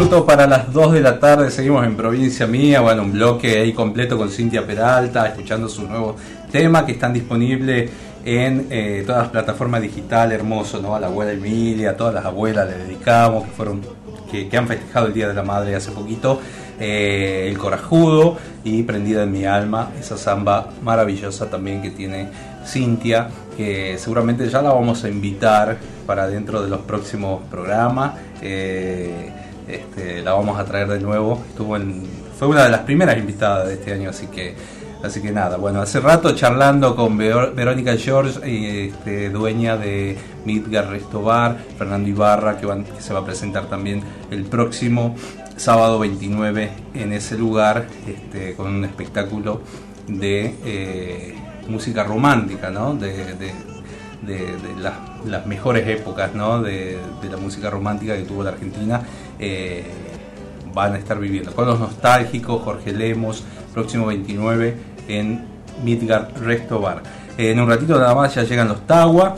Para las 2 de la tarde, seguimos en Provincia Mía, bueno, un bloque ahí completo con Cintia Peralta, escuchando su nuevo tema que están disponibles en eh, todas las plataformas digitales, hermoso, ¿no? A la abuela Emilia, a todas las abuelas le dedicamos, que fueron, que han festejado el Día de la Madre hace poquito, eh, El Corajudo y Prendida en mi alma, esa samba maravillosa también que tiene Cintia, que seguramente ya la vamos a invitar para dentro de los próximos programas. eh, este, la vamos a traer de nuevo. Estuvo fue una de las primeras invitadas de este año, así que, así que nada. Bueno, hace rato charlando con Verónica George, este, dueña de Midgar Resto Bar, Fernando Ibarra, que, van- se va a presentar también el próximo sábado 29 en ese lugar, este, con un espectáculo de eh, música romántica, ¿no? De, de- de, las mejores épocas ¿no? de, de la música romántica que tuvo la Argentina eh, van a estar viviendo. Con los nostálgicos, Jorge Lemos, próximo 29 en Midgard Resto Bar. En un ratito nada más ya llegan los Tawa,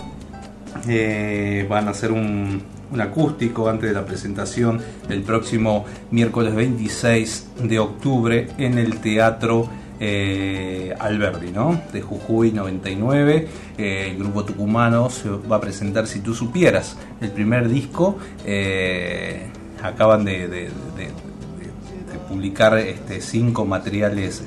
eh, van a hacer un, un acústico antes de la presentación del próximo miércoles 26 de octubre en el Teatro eh, Alberdi, ¿no? De Jujuy 99. Eh, el grupo tucumano se va a presentar Si tú supieras, el primer disco. eh, acaban de, de- publicar este, cinco materiales.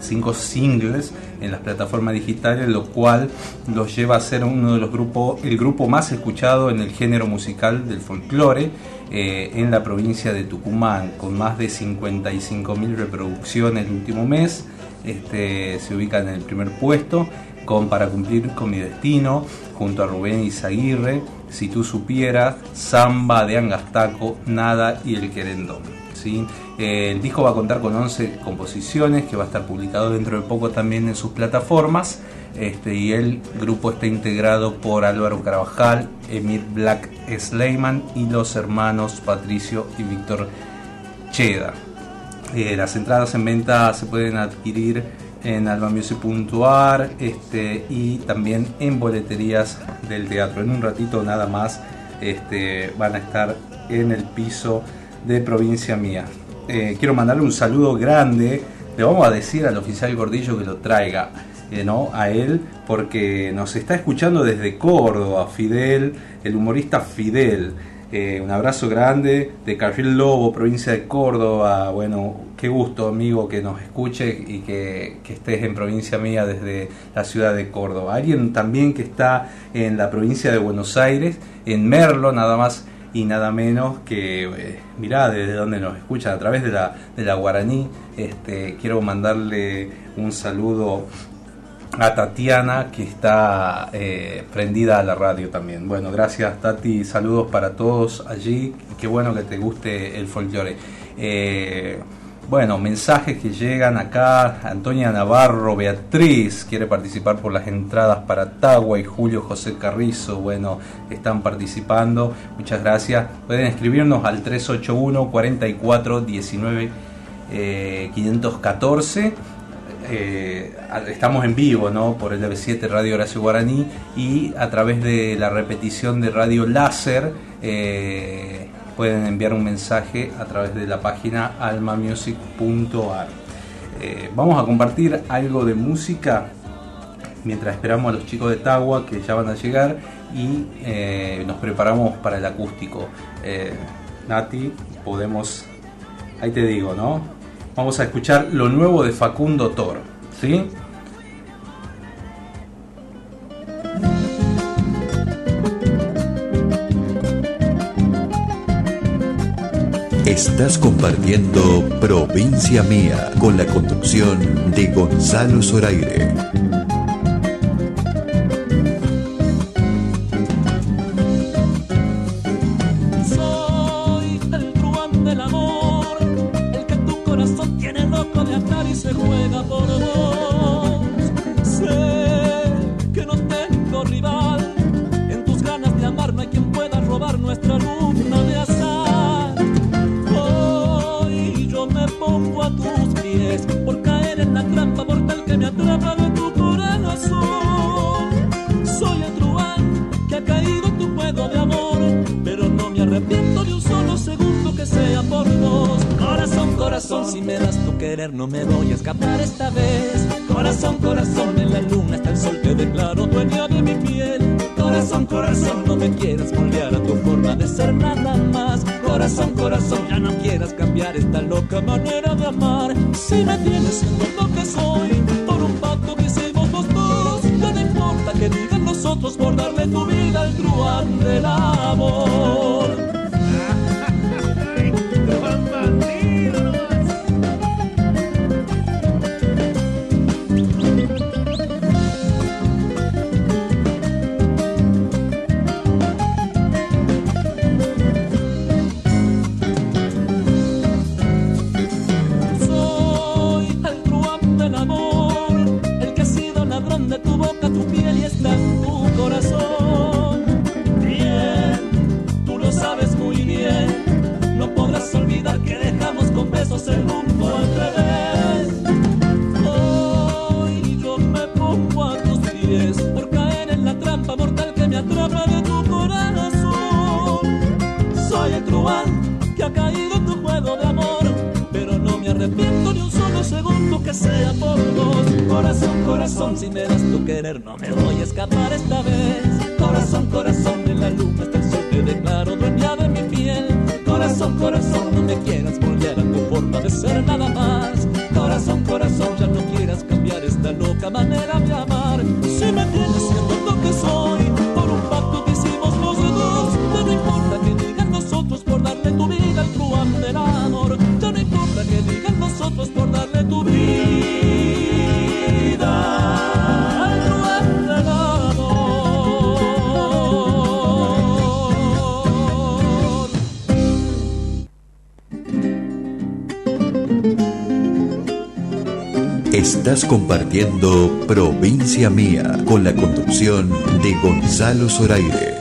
Cinco singles en las plataformas digitales, lo cual los lleva a ser uno de los grupos, el grupo más escuchado en el género musical del folclore eh, en la provincia de Tucumán, con más de 55.000 reproducciones el último mes. Este, se ubica en el primer puesto con Para cumplir con mi destino, junto a Rubén Izaguirre, Si tú supieras, Samba de Angastaco, Nada y El Querendón. ¿sí? El disco va a contar con 11 composiciones que va a estar publicado dentro de poco también en sus plataformas. Este, y el grupo está integrado por Álvaro Carvajal, Emir Black Sleiman y los hermanos Patricio y Víctor Cheda. Eh, las entradas en venta se pueden adquirir en albamusic.ar este, y también en boleterías del teatro. En un ratito nada más este, van a estar en el piso de provincia mía. Eh, quiero mandarle un saludo grande. Le vamos a decir al oficial Gordillo que lo traiga. eh, ¿no? a él porque nos está escuchando desde Córdoba, Fidel, el humorista Fidel. Eh, un abrazo grande de Carril Lobo, provincia de Córdoba. Bueno, qué gusto, amigo, que nos escuche y que, que estés en provincia mía desde la ciudad de Córdoba. Alguien también que está en la provincia de Buenos Aires, en Merlo, nada más y nada menos que, eh, mirá, desde donde nos escuchan, a través de la, de la Guaraní. Este, quiero mandarle un saludo a Tatiana que está eh, prendida a la radio también. Bueno, gracias Tati, saludos para todos allí. Qué bueno que te guste el folclore. Eh, Bueno, mensajes que llegan acá. Antonia Navarro, Beatriz quiere participar por las entradas para Tagua y Julio José Carrizo. Bueno, están participando. Muchas gracias. Pueden escribirnos al 381 44 19 eh, 514. Eh, estamos en vivo ¿no? por el 7 Radio Horacio Guaraní y a través de la repetición de Radio Láser eh, pueden enviar un mensaje a través de la página almamusic.ar. Eh, vamos a compartir algo de música mientras esperamos a los chicos de Tagua que ya van a llegar y eh, nos preparamos para el acústico. Eh, Nati, podemos, ahí te digo, ¿no? Vamos a escuchar lo nuevo de Facundo Tor, ¿sí? Estás compartiendo Provincia Mía con la conducción de Gonzalo Zoraire. Si me das tu querer, no me voy a escapar esta vez. Corazón, corazón, en la luna está el sol, te declaro dueño de mi piel. Corazón, corazón, no me quieras moldear a tu forma de ser nada más. Corazón, corazón, ya no quieras cambiar esta loca manera de amar. Si me tienes siendo lo que soy, por un pacto que hicimos los dos, no importa que digan nosotros por darle tu vida al truán del amor. Sido ladrón de tu boca, tu piel y está en sea por vos. Corazón, corazón, si me das tu querer, no me voy a escapar esta vez. Corazón, corazón, en la luna está el sol, te declaro dueña de mi piel. Corazón, corazón, no me quieras moldear a tu forma de ser nada más. Corazón, corazón, ya no quieras cambiar esta loca manera Estás compartiendo Provincia Mía con la conducción de Gonzalo Zoraire.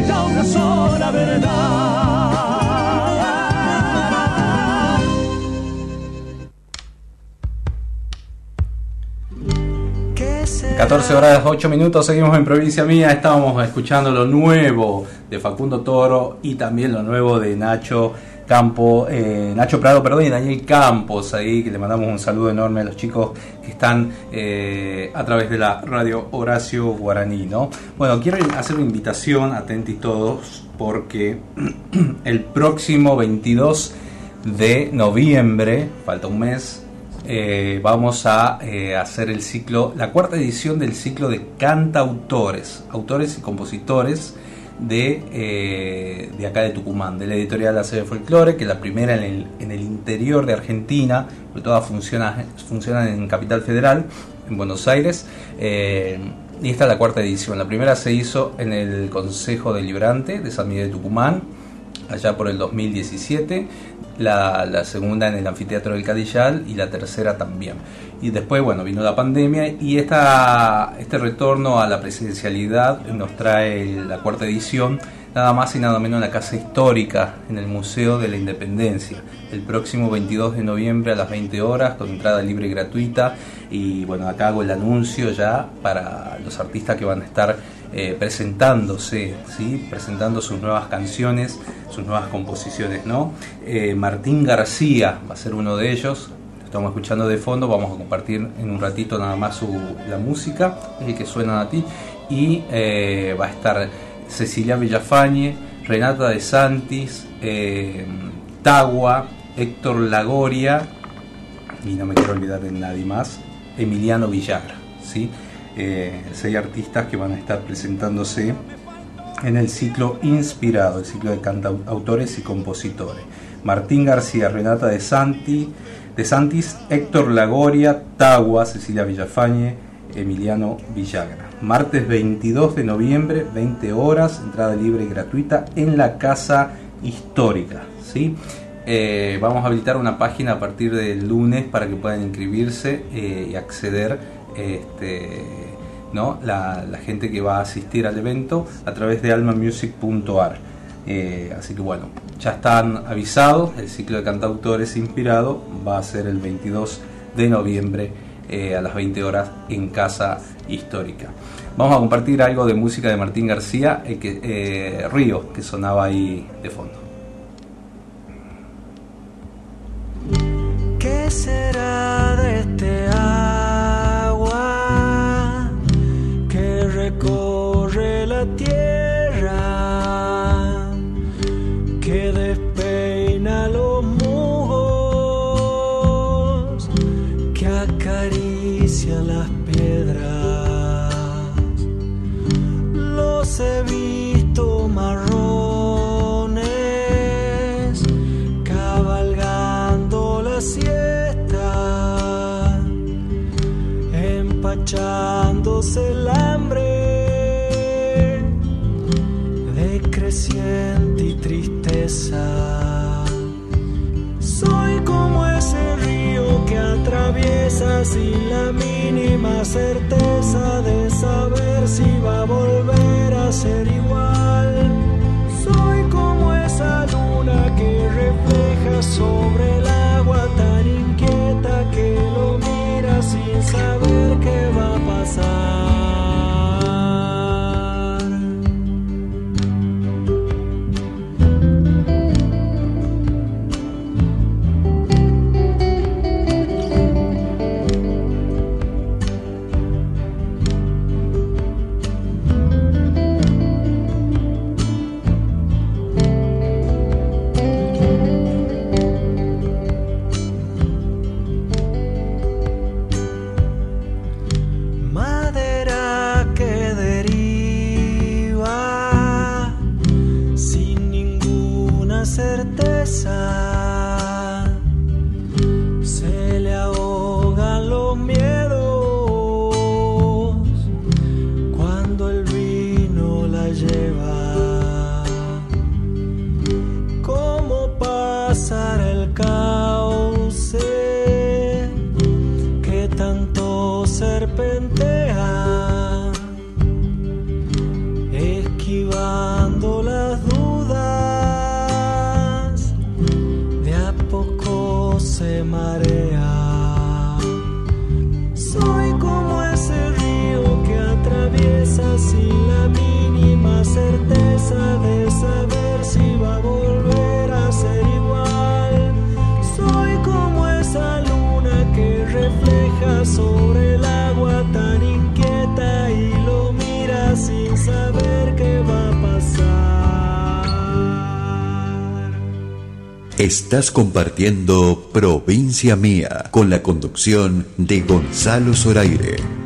Huella una sola verdad. 14 horas 8 minutos, seguimos en Provincia Mía, estábamos escuchando lo nuevo de Facundo Toro y también lo nuevo de Nacho Campo, eh, Nacho Prado, perdón, y Daniel Campos ahí, que le mandamos un saludo enorme a los chicos que están eh, a través de la radio Horacio Guaraní, ¿no? Bueno, quiero hacer una invitación, atentos todos, porque [clears throat] el próximo 22 de noviembre, falta un mes, eh, vamos a hacer el ciclo, la cuarta edición del ciclo de cantautores, autores y compositores de, eh, de acá de Tucumán, de la editorial La Sede Folklore, que es la primera en el, en el interior de Argentina, porque todas funcionan, funcionan en Capital Federal, en Buenos Aires. eh, y esta es la cuarta edición. La primera se hizo en el Consejo Deliberante de San Miguel de Tucumán, allá por el 2017, la, la segunda en el Anfiteatro del Cadillal y la tercera también. Y después, bueno, vino la pandemia y esta, este retorno a la presencialidad nos trae la cuarta edición, nada más y nada menos en la Casa Histórica, en el Museo de la Independencia, el próximo 22 de noviembre a las 20 horas, con entrada libre y gratuita. Y bueno, acá hago el anuncio ya para los artistas que van a estar eh, presentándose, ¿sí? presentando sus nuevas canciones, sus nuevas composiciones. ¿no? Eh, Martín García va a ser uno de ellos, lo estamos escuchando de fondo, vamos a compartir en un ratito nada más su, la música, el que suena a ti, y eh, va a estar Cecilia Villafañe, Renata de Santis, eh, Tagua, Héctor Lagoria, y no me quiero olvidar de nadie más, Emiliano Villagra, ¿sí? Eh, seis artistas que van a estar presentándose en el ciclo Inspirado, el ciclo de cantautores y compositores. Martín García, Renata de Santi, de Santis, Héctor Lagoria, Tagua, Cecilia Villafañe, Emiliano Villagra. Martes 22 de noviembre, 20 horas, entrada libre y gratuita en la Casa Histórica. ¿sí? Eh, vamos a habilitar una página a partir del lunes para que puedan inscribirse eh, y acceder este, ¿no? La, la gente que va a asistir al evento a través de almamusic.ar. Eh, así que bueno, ya están avisados, el ciclo de cantautores inspirado va a ser el 22 de noviembre eh, a las 20 horas en Casa Histórica. Vamos a compartir algo de música de Martín García, el que, eh, Río, que sonaba ahí de fondo. ¿Qué será de este agua que recorre Los he visto marrones cabalgando la siesta, empachándose el sin la mínima certeza de saber si va a volver a ser igual. Soy como esa luna que refleja sobre Estás compartiendo Provincia Mía con la conducción de Gonzalo Zoraire.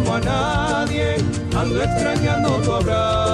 como a nadie, ando extrañando tu abrazo.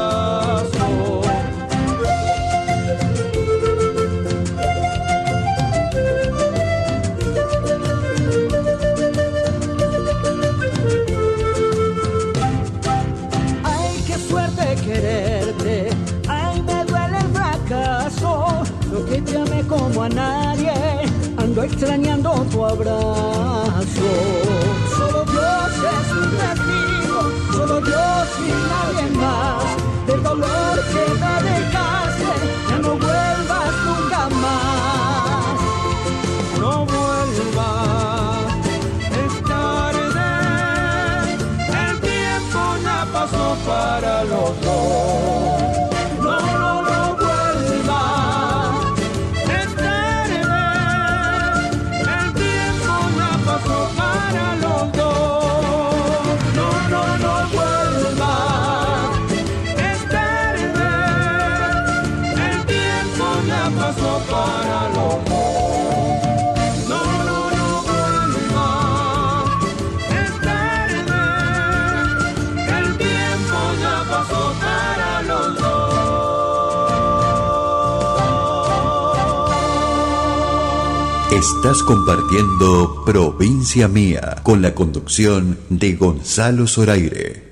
Estás compartiendo Provincia Mía con la conducción de Gonzalo Zoraire.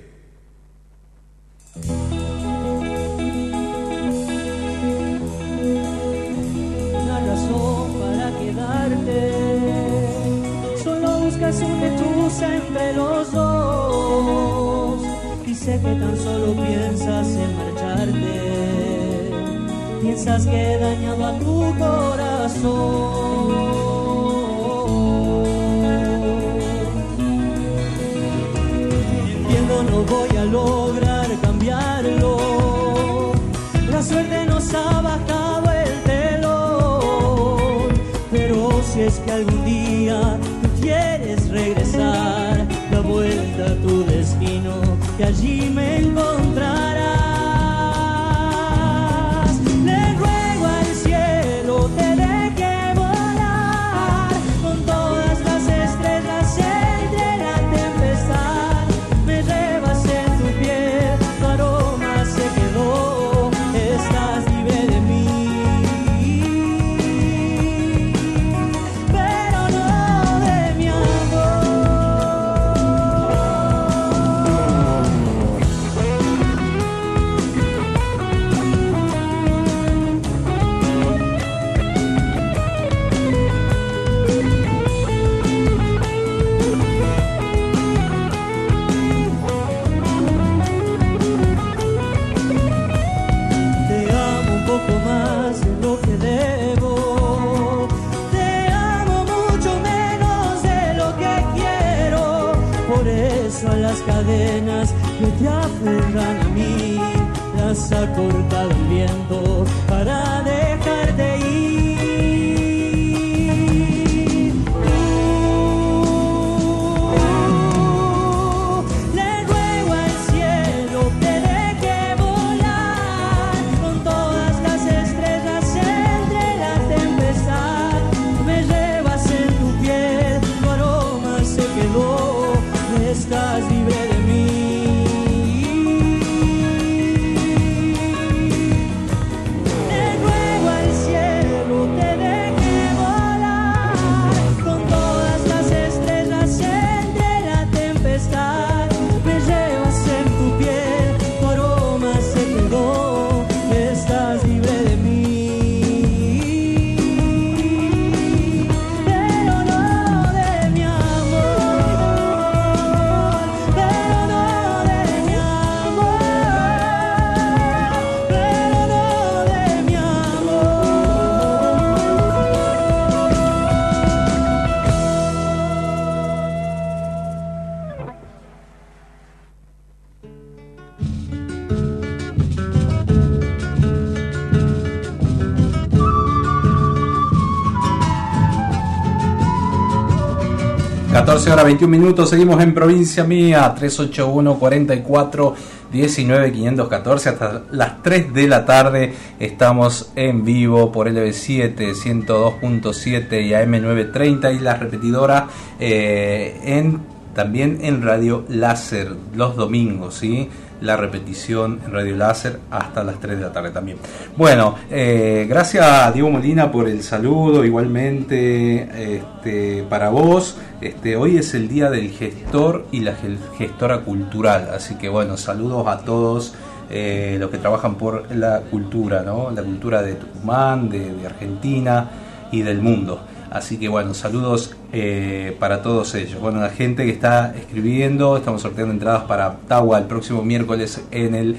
14 horas 21 minutos, seguimos en provincia mía, 381 44 19 514 hasta las 3 de la tarde estamos en vivo por LB7 102.7 y AM930 y la repetidora eh, en también en Radio Láser los domingos, ¿sí? La repetición en Radio Láser hasta las 3 de la tarde también. Bueno, eh, gracias a Diego Molina por el saludo, igualmente este, para vos. Este, hoy es el día del gestor y la gestora cultural, así que bueno, saludos a todos eh, los que trabajan por la cultura, ¿no? La cultura de Tucumán, de Argentina y del mundo. Así que bueno, saludos eh, para todos ellos. Bueno, la gente que está escribiendo, estamos sorteando entradas para Tawa el próximo miércoles en el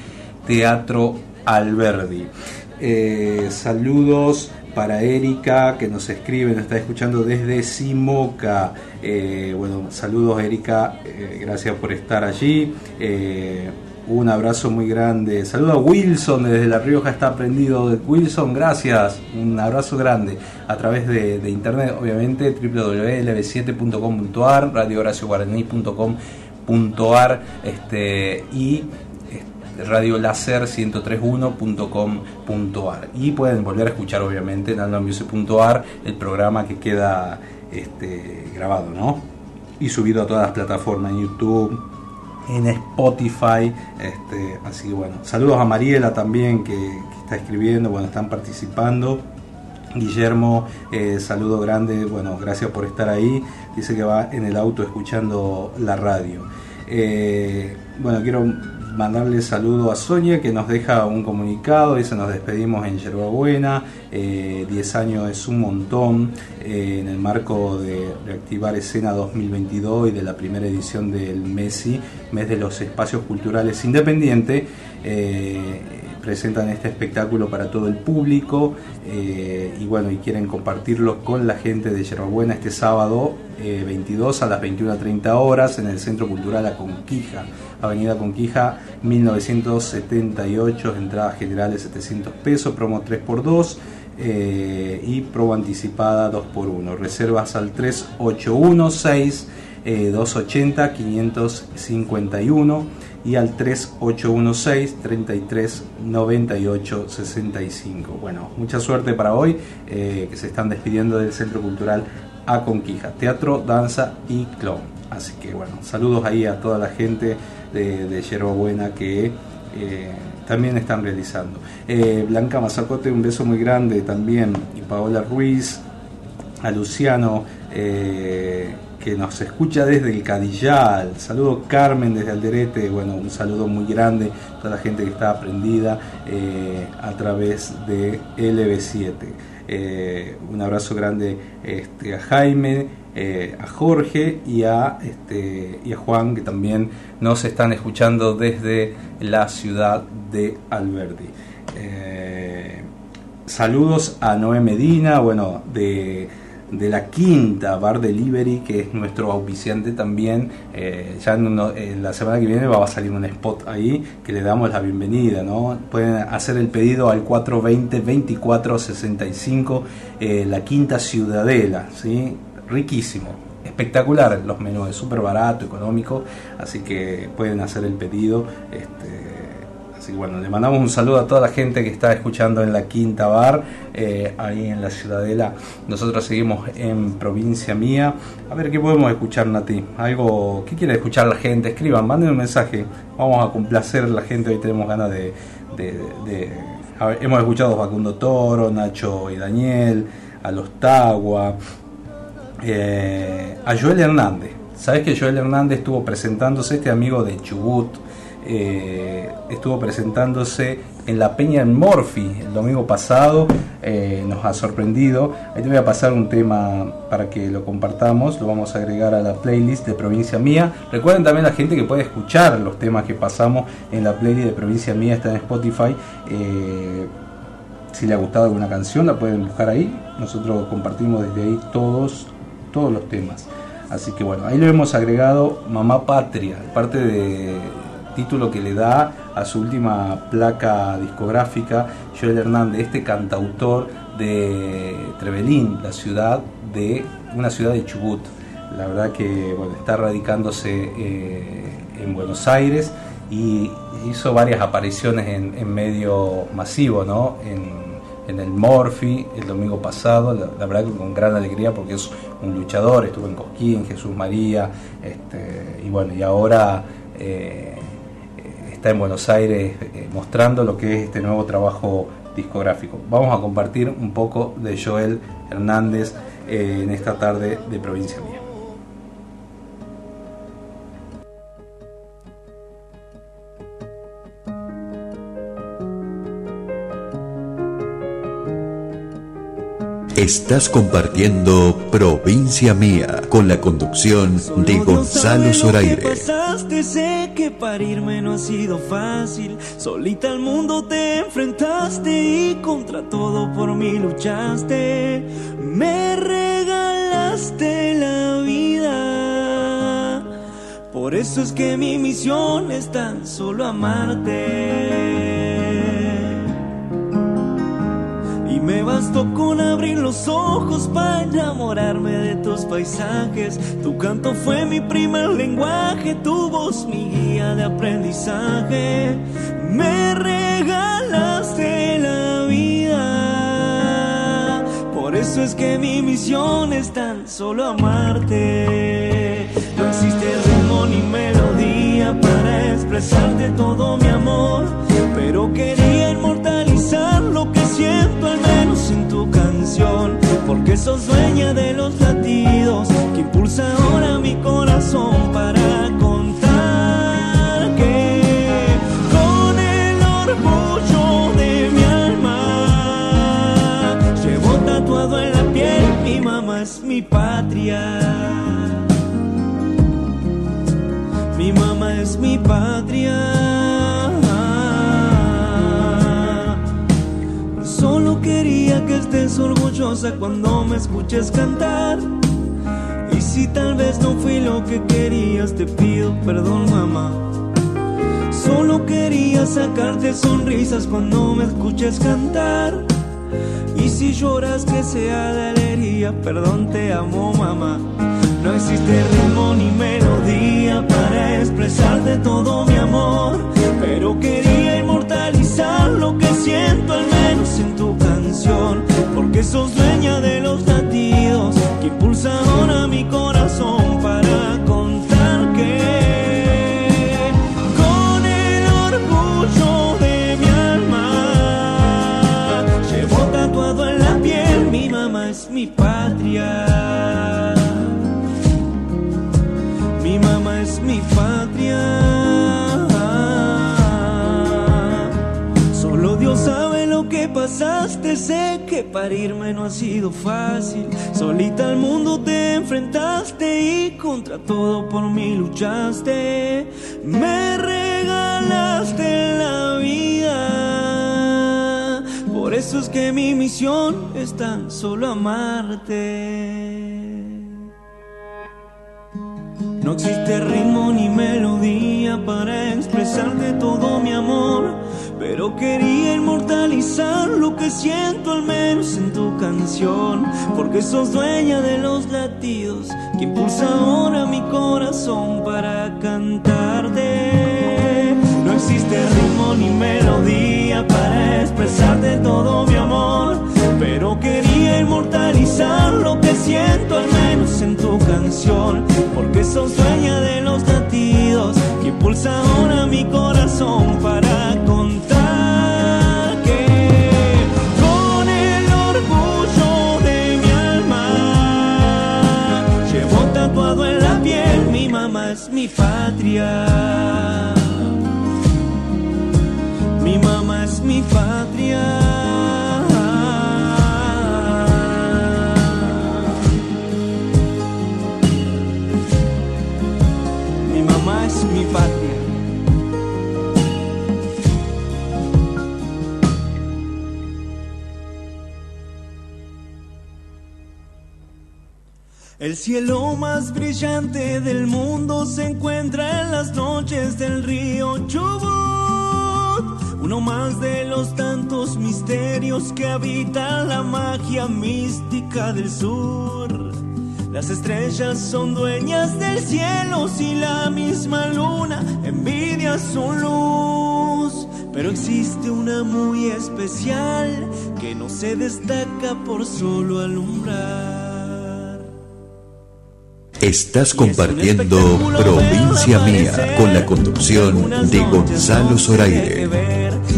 Teatro Alberdi. Eh, saludos para Erika que nos escribe, nos está escuchando desde Simoca. Eh, bueno, saludos Erika, gracias por estar allí. Un abrazo muy grande. Saludo a Wilson desde La Rioja, está prendido. Wilson, gracias. Un abrazo grande. A través de, internet, obviamente, www.lb7.com.ar, radiohoracioguaraní.com.ar este, y radiolacer1031.com.ar y pueden volver a escuchar obviamente en aldomusic.ar el programa que queda este, grabado, ¿no? Y subido a todas las plataformas, en YouTube, en Spotify. Este, así que bueno, saludos a Mariela también que, está escribiendo, bueno, están participando. Guillermo, eh, saludo grande, bueno, gracias por estar ahí. Dice que va en el auto escuchando la radio. Eh, bueno, quiero mandarle saludo a Sonia que nos deja un comunicado, dice nos despedimos en Yerbabuena, 10 eh, años es un montón, eh, en el marco de reactivar escena 2022 y de la primera edición del MESI, mes de los espacios culturales independientes. Eh, presentan este espectáculo para todo el público eh, y bueno y quieren compartirlo con la gente de Yerbabuena este sábado eh, 22 a las 21.30 horas en el Centro Cultural La Conquija, Avenida Conquija 1978, entradas generales 700 pesos, promo 3x2 eh, y promo anticipada 2x1, reservas al 3816 eh, 280 551 y al 3816 33 98 65. Bueno, mucha suerte para hoy, eh, que se están despidiendo del Centro Cultural A Conquija, teatro, danza y clown. Así que bueno, saludos ahí a toda la gente de, de que eh, también están realizando. Eh, Blanca Mazacote, un beso muy grande también, y Paola Ruiz, a Luciano. Que nos escucha desde el Cadillal. Saludo Carmen desde Alderete, bueno, un saludo muy grande a toda la gente que está aprendida eh, a través de LB7. Eh, un abrazo grande este, a Jaime, eh, a Jorge y a, este, y a Juan, que también nos están escuchando desde la ciudad de Alberdi. Saludos a Noé Medina, bueno, de de la quinta Bar Delivery, que es nuestro auspiciante también. Eh, ya en, uno- en la semana que viene va a salir un spot ahí que le damos la bienvenida. ¿no? Pueden hacer el pedido al 420-2465, eh, la quinta Ciudadela. ¿sí? Riquísimo. Espectacular los menús, súper barato, económico, así que pueden hacer el pedido. Este, Así bueno, le mandamos un saludo a toda la gente que está escuchando en la Quinta Bar, eh, ahí en la Ciudadela. Nosotros seguimos en provincia mía. A ver qué podemos escuchar, Nati. Algo, ¿qué quiere escuchar la gente? Escriban, manden un mensaje. Vamos a complacer a la gente. Hoy tenemos ganas de. de- de- a hemos escuchado Facundo Toro, Nacho y Daniel, a los Tagua, eh, a Joel Hernández. Sabes que Joel Hernández estuvo presentándose, este amigo de Chubut, eh, estuvo presentándose en la Peña en Morphy el domingo pasado, eh, nos ha sorprendido. Ahí te voy a pasar un tema para que lo compartamos, lo vamos a agregar a la playlist de Provincia Mía. Recuerden también la gente que puede escuchar los temas que pasamos en la playlist de Provincia Mía, está en Spotify. Eh, si le ha gustado alguna canción, la pueden buscar ahí. Nosotros compartimos desde ahí todos, todos los temas. Así que bueno, ahí le hemos agregado Mamá Patria, parte de título que le da a su última placa discográfica, Joel Hernández, este cantautor de Trevelín, la ciudad de una ciudad de Chubut. La verdad que bueno, está radicándose eh, en Buenos Aires y hizo varias apariciones en, medio masivo, ¿no? En, en el Morphy el domingo pasado, la, la verdad que con gran alegría porque es un luchador, estuvo en Cosquín, Jesús María, este, y bueno, y ahora eh, está en Buenos Aires eh, mostrando lo que es este nuevo trabajo discográfico. Vamos a compartir un poco de Joel Hernández eh, en esta tarde de Provincia Mía. Estás compartiendo Provincia Mía con la conducción de Gonzalo Zoraire. pasaste, sé que parirme no ha sido fácil. Solita al mundo te enfrentaste y contra todo por mí luchaste. Me regalaste la vida. Por eso es que mi misión es tan solo amarte. Y Me bastó con abrir los ojos para enamorarme de tus paisajes. Tu canto fue mi primer lenguaje, tu voz mi guía de aprendizaje. Me regalaste la vida. Por eso es que mi misión es tan solo amarte. No existe ritmo ni melodía para expresarte todo mi amor. Pero quería inmortalizar Porque sos dueña de los cuando me escuches cantar. Y si tal vez no fui lo que querías, te pido perdón, mamá. Solo quería sacarte sonrisas cuando me escuches cantar. Y si lloras que sea de alegría, perdón, te amo, mamá. No existe ritmo ni melodía para expresarte todo mi amor. Pero quería inmortalizar lo que siento al menos en tu Porque sos dueña de los latidos que impulsa ahora mi corazón para contar que con el orgullo de mi alma llevo tatuado en la piel mi mamá es mi patria. Sé que parirme no ha sido fácil. Solita al mundo te enfrentaste y contra todo por mí luchaste. Me regalaste la vida. Por eso es que mi misión es tan solo amarte. No existe ritmo ni melodía para expresarte todo mi amor, pero quería inmortalizar lo que siento al menos en tu canción, porque sos dueña de los latidos que impulsa ahora mi corazón para cantarte. No existe ritmo ni melodía para expresarte todo mi amor, pero quería inmortalizar lo que siento al menos en tu canción, porque sos dueña de los latidos que impulsa ahora mi corazón para contar mi mamá es mi patria. Mi mamá es mi patria. El cielo más brillante del mundo se encuentra en las noches del río Chubut. Uno más de los tantos misterios que habitan la magia mística del sur. Las estrellas son dueñas del cielo si la misma luna envidia su luz. Pero existe una muy especial que no se destaca por solo alumbrar. Estás compartiendo Provincia Mía con la conducción de Gonzalo Zoraire.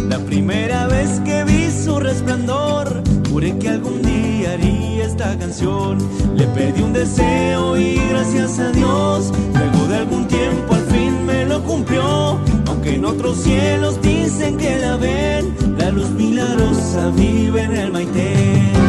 La primera vez que vi su resplandor, juré que algún día haría esta canción. Le pedí un deseo y gracias a Dios, luego de algún tiempo al fin me lo cumplió. Aunque en otros cielos dicen que la ven, la luz milagrosa vive en el Maitén.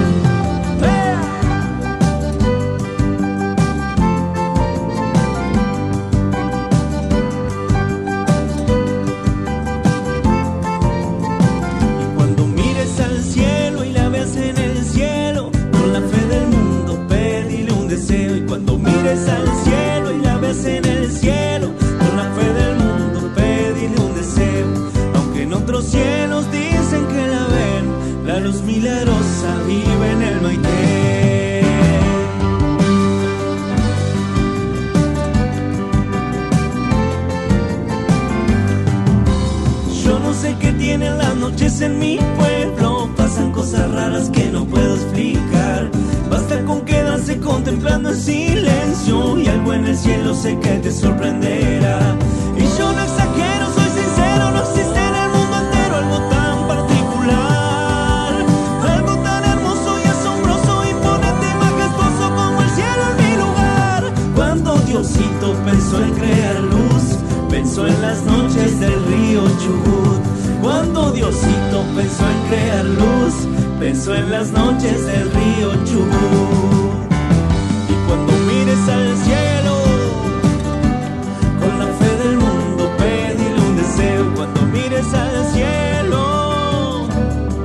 Milagros, milagrosa, vive en el Maite. Yo no sé qué tienen las noches en mi pueblo, pasan cosas raras que no puedo explicar. Basta con quedarse contemplando en silencio y algo en el cielo sé que te sorprenderá. En las noches del río Chubut. Cuando Diosito pensó en crear luz, pensó en las noches del río Chubut. Y cuando mires al cielo, con la fe del mundo pedile un deseo. Cuando mires al cielo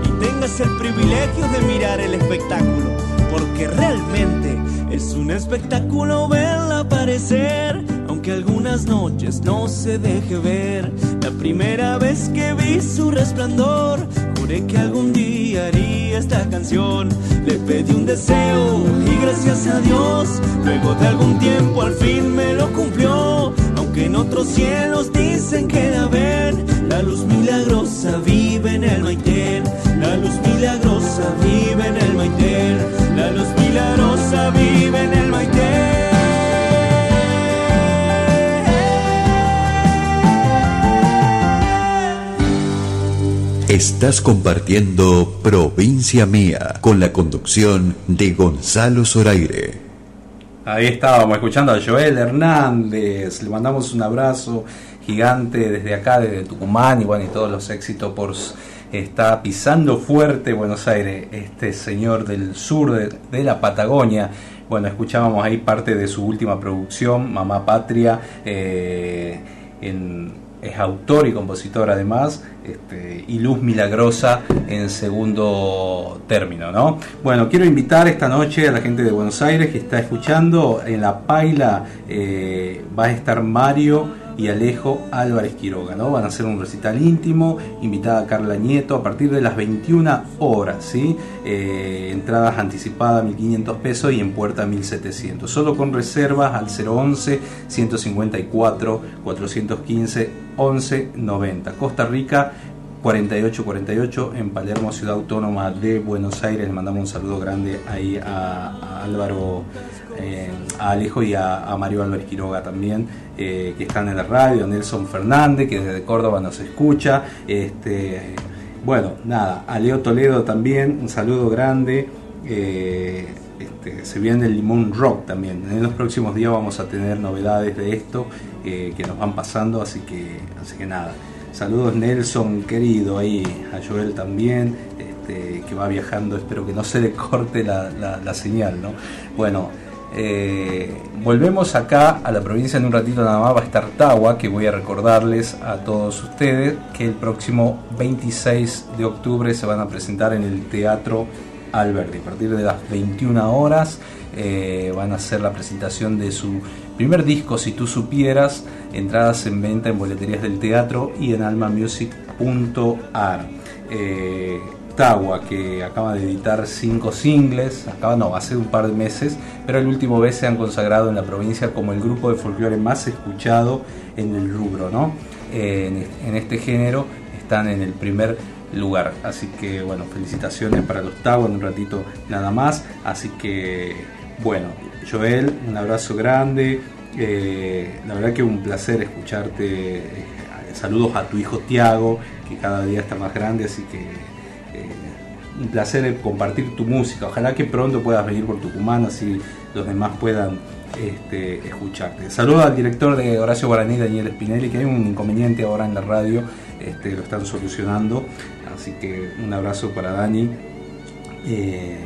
y tengas el privilegio de mirar el espectáculo, porque realmente es un espectáculo verla aparecer, aunque algunas noches no se deje ver. La primera vez que vi su resplandor, juré que algún día haría esta canción. Le pedí un deseo y gracias a Dios, luego de algún tiempo al fin me lo cumplió. Aunque en otros cielos dicen que la ven, la luz milagrosa vive en el Maitén. La luz milagrosa vive en el Maitén. La luz milagrosa vive en el Estás compartiendo Provincia Mía con la conducción de Gonzalo Zoraire. Ahí estábamos escuchando a Joel Hernández. Le mandamos un abrazo gigante desde acá, desde Tucumán, y bueno, y todos los éxitos por está pisando fuerte Buenos Aires, este señor del sur de, de la Patagonia. Bueno, escuchábamos ahí parte de su última producción, Mamá Patria, eh, en- es autor y compositor además, este, y Luz Milagrosa en segundo término, ¿no? Bueno, quiero invitar esta noche a la gente de Buenos Aires que está escuchando, en la paila eh, va a estar Mario y Alejo Álvarez Quiroga, ¿no? Van a hacer un recital íntimo, invitada Carla Nieto a partir de las 21 horas, ¿sí? Eh, entradas anticipadas 1500 pesos y en puerta 1700. Solo con reservas al 011 154 415 11 90. Costa Rica 4848 en Palermo, Ciudad Autónoma de Buenos Aires. Le mandamos un saludo grande ahí a, Álvaro, eh, a Alejo y a, Mario Álvarez Quiroga también, eh, que están en la radio, Nelson Fernández, que desde Córdoba nos escucha. Este, bueno, nada, a Leo Toledo también, un saludo grande. eh, este, se viene el Limón Rock también. En los próximos días vamos a tener novedades de esto que nos van pasando, así que, así que nada. Saludos Nelson, querido, ahí a Joel también, este, que va viajando, espero que no se le corte la, la- señal, ¿no? Bueno, eh, volvemos acá a la provincia en un ratito nada más, va a estar Tawa, que voy a recordarles a todos ustedes que el próximo 26 de octubre se van a presentar en el Teatro Alberti. A partir de las 21 horas eh, van a hacer la presentación de su primer disco, Si tú supieras, entradas en venta en boleterías del teatro y en almamusic.ar. Eh, Tawa, que acaba de editar cinco singles, acaba no, hace un par de meses, pero el último vez se han consagrado en la provincia como el grupo de folclore más escuchado en el rubro, ¿no? Eh, en, este, género están en el primer lugar. Así que bueno, felicitaciones para los Tawa en un ratito nada más. Así que bueno, Joel, un abrazo grande. La verdad que un placer escucharte. Eh, saludos a tu hijo Tiago, que cada día está más grande, así que eh, un placer compartir tu música. Ojalá que pronto puedas venir por Tucumán, así los demás puedan este, escucharte. Saludos al director de Horacio Guaraní, Daniel Spinelli, que hay un inconveniente ahora en la radio, este, lo están solucionando. Así que un abrazo para Dani. Eh,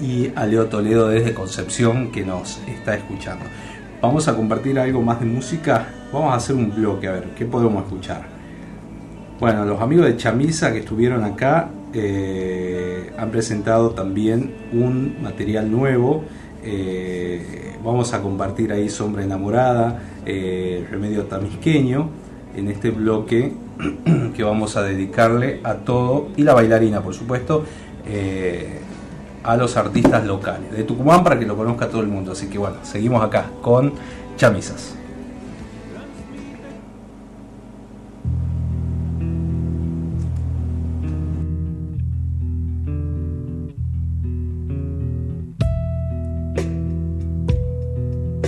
y a Leo Toledo desde Concepción que nos está escuchando. Vamos a compartir algo más de música. Vamos a hacer un bloque, a ver, ¿qué podemos escuchar? Bueno, los amigos de Chamisa que estuvieron acá eh, han presentado también un material nuevo. Eh, vamos a compartir ahí Sombra Enamorada, eh, Remedio Tamisqueño, en este bloque [clears throat] que vamos a dedicarle a todo, y la bailarina, por supuesto, a los artistas locales de Tucumán para que lo conozca todo el mundo. Así que bueno, seguimos acá con chamisas.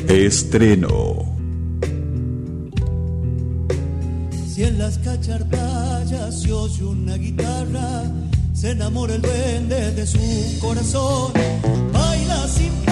Estreno. Si en las cacharpayas se oye una guitarra se enamora el duende de su corazón, baila sin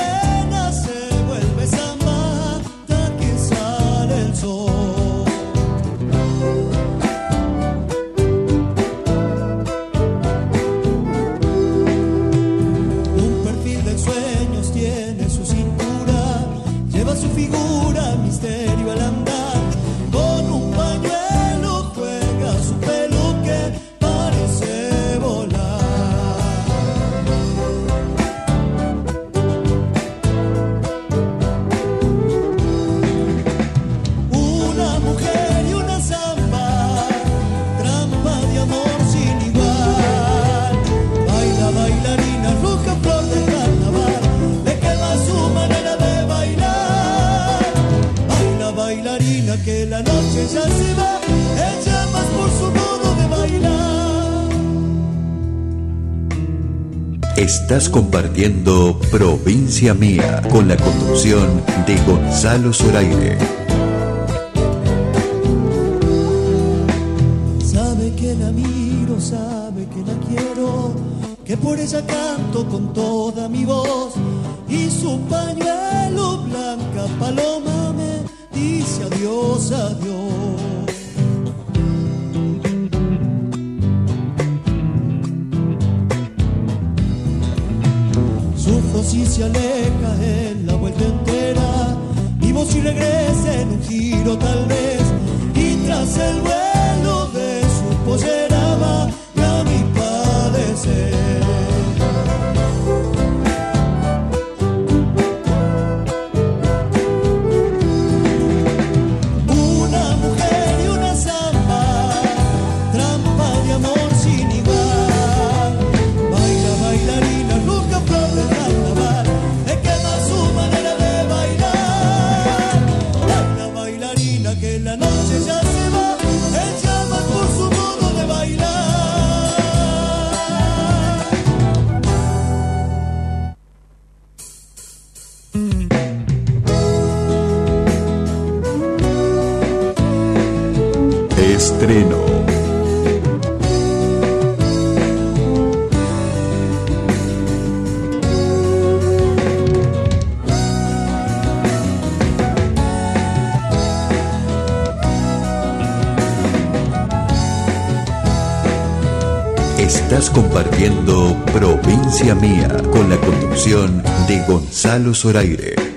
por su modo de bailar. Estás compartiendo Provincia Mía con la conducción de Gonzalo Zoraire. Sabe que la miro, sabe que la quiero, que por ella canto con todo your name. Mía, con la conducción de Gonzalo Zoraire.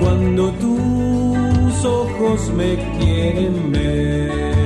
Cuando tus ojos me quieren ver.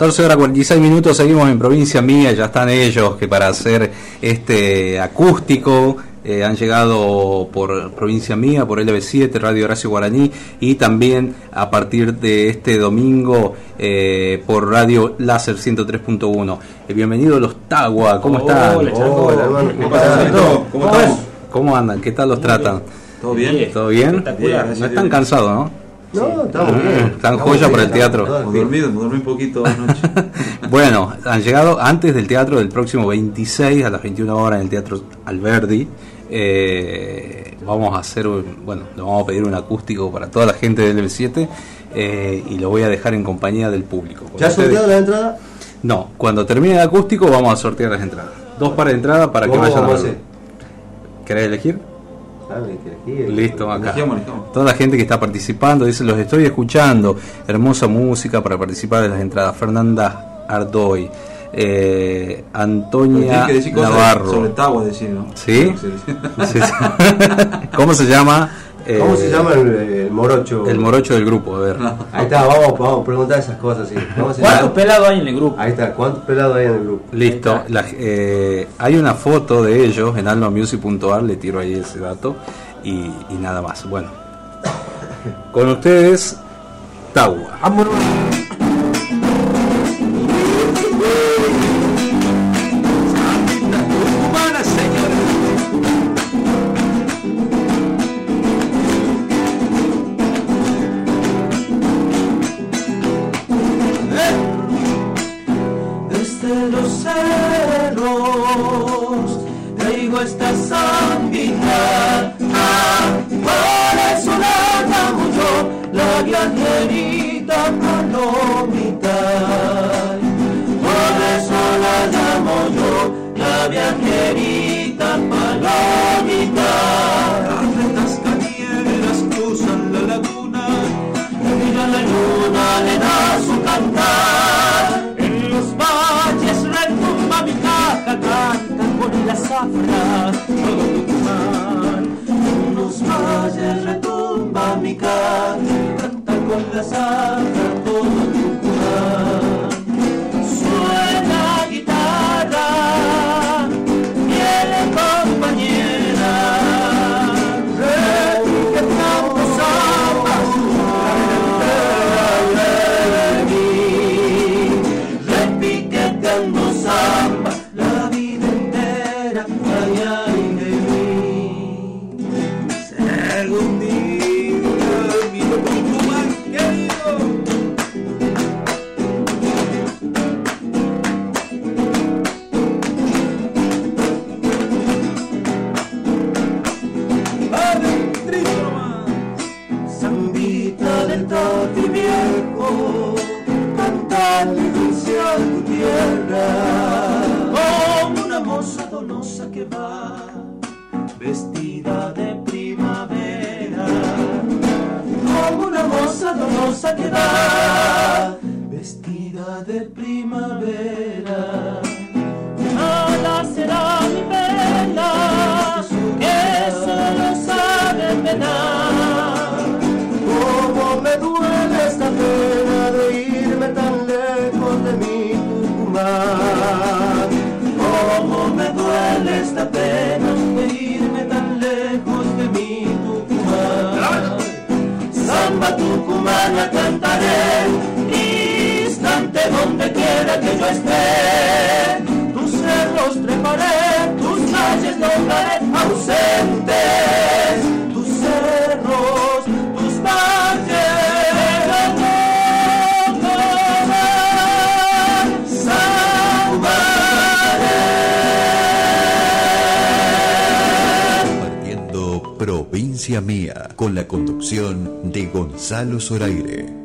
14 horas 46 minutos, seguimos en provincia mía, ya están ellos que para hacer este acústico eh, han llegado por provincia mía, por LB7, Radio Horacio Guaraní y también a partir de este domingo eh, por Radio Láser 103.1. Eh, bienvenidos los Tagua, ¿cómo están? Hola, Chaco. Hola, hermano. ¿Qué pasa, Chaco? ¿Cómo estamos? ¿Cómo andan? ¿Qué tal los tratan? ¿Todo bien? ¿Todo bien? Espectacular. No están cansados, ¿no? No, estamos Ah, bien. Están Estamos joya bien. para el teatro. Hemos dormido un poquito anoche. [laughs] Bueno, han llegado antes del teatro del próximo 26 a las 21 horas en el Teatro Alberdi. Eh, vamos a hacer, un- bueno, le vamos a pedir un acústico para toda la gente del L7 eh, y lo voy a dejar en compañía del público. ¿Ya has sorteado la entrada? No, cuando termine el acústico vamos a sortear las entradas. Dos pares de entradas para que ¿Cómo vayan a hacer? ¿Querés elegir? Listo, acá. Elegimos, elegimos. Toda la gente que está participando dice, los estoy escuchando. Hermosa música para participar de las entradas. Fernanda Ardoy, eh, Antonia que decir cosas Navarro. sobre Tagua, decir, ¿no? Sí. [laughs] ¿Cómo se llama? ¿Cómo Eh, se llama el, el morocho? El morocho del grupo, a ver. Ahí está, vamos, vamos a preguntar esas cosas. Sí. ¿Cómo se ¿Cuántos pelados hay en el grupo? Ahí está, ¿cuántos pelados hay en el grupo? Listo. La- eh, hay una foto de ellos en almamusic.ar, le tiro ahí ese dato y, y nada más. Bueno, con ustedes, Tagua. Viajerita palomita. Las rentas cañeras cruzan la laguna, y la luna le da su cantar. En los valles retumba mi caja, canta con la zafra todo Tucumán. En los valles retumba mi caja, canta con la zafra todo Tucumán. Va, vestida de primavera. Como una moza donosa que va, tucumana cantaré, instante donde quiera que yo esté. Tus cerros treparé, tus calles nombraré ausentes. Mía con la conducción de Gonzalo Zoraire.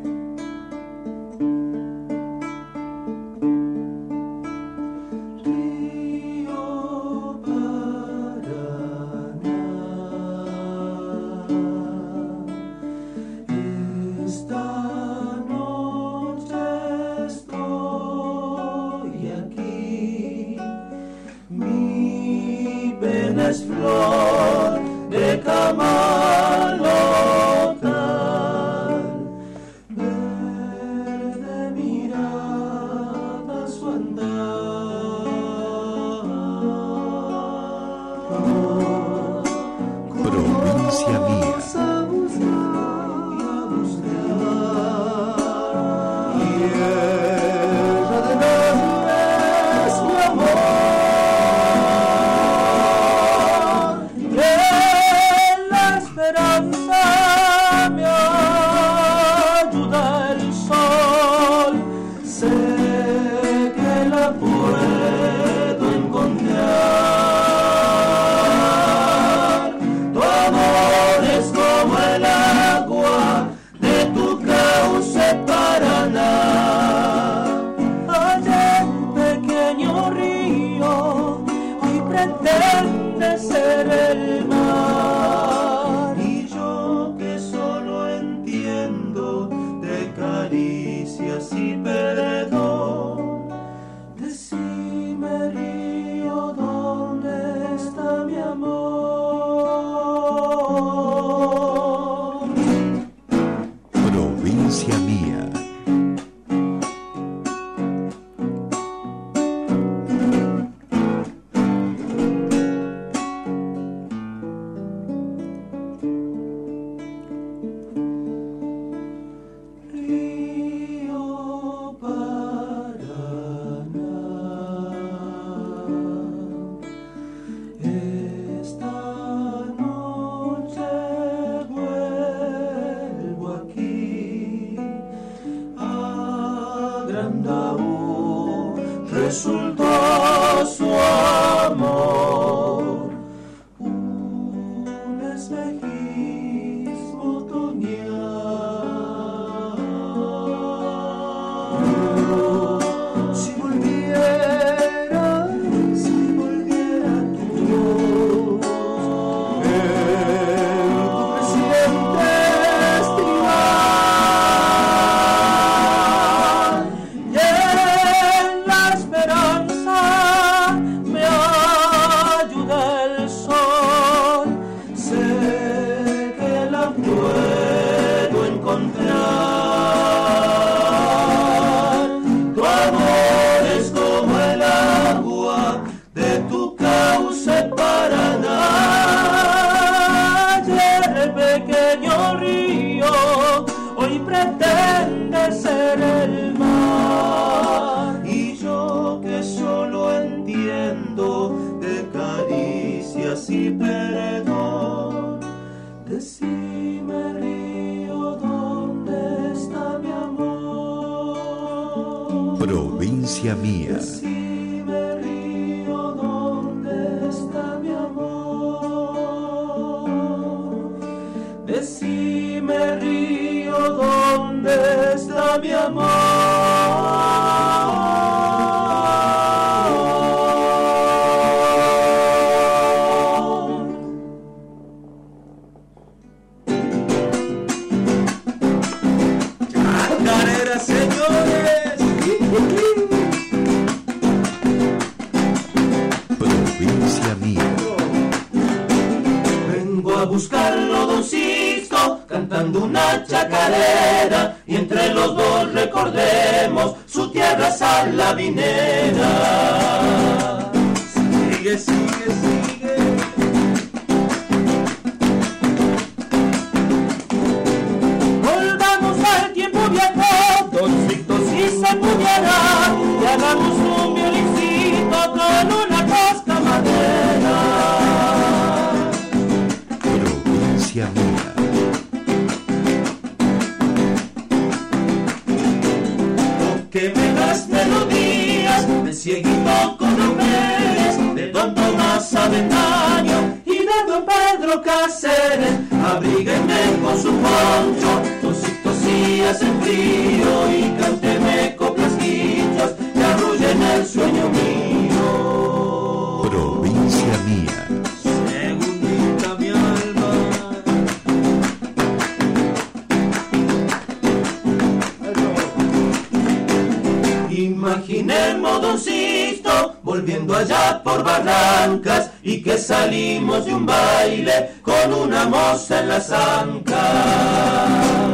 allá por barrancas y que salimos de un baile con una moza en la zanca.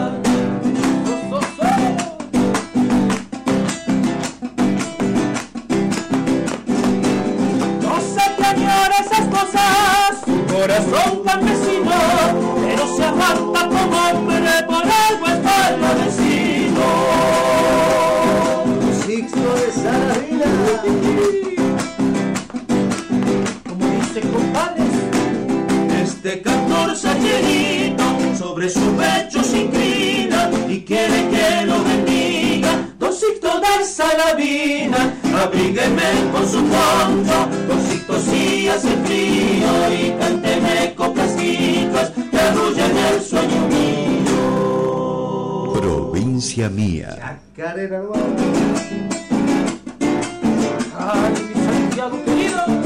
sobre su pecho se inclina y quiere que lo bendiga. Don Sixto danza la vida, abrígueme con su concho. Don Sixto si hace frío y cánteme coplas guitas que arrullan el sueño mío. Provincia mía. Ay, mi Santiago querido.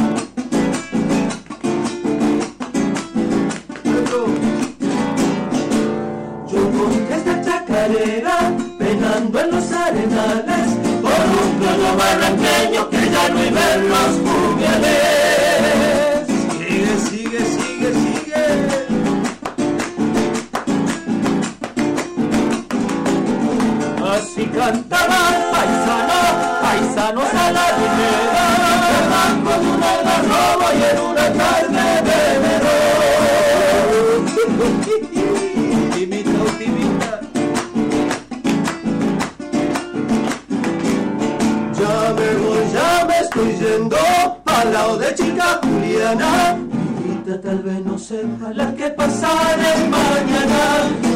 Los arenales por un pueblo barranqueño que ya no vive en los jugueles. Sigue, sigue, sigue, sigue. Así cantaba estoy yendo al lado de chica Juliana. Julieta tal vez no sepa la que pasaré mañana.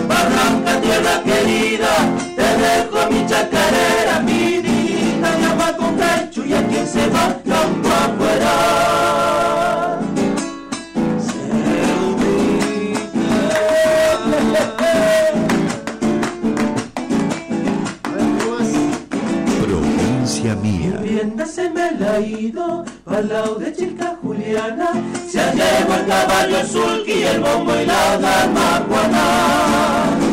Barranca, tierra querida, te dejo mi chacarera, mi niñita, llama con pecho y a quien se va campo afuera. Al lado de chica Juliana. Se ha llevado el caballo el sulky, el bombo y la dama Juana.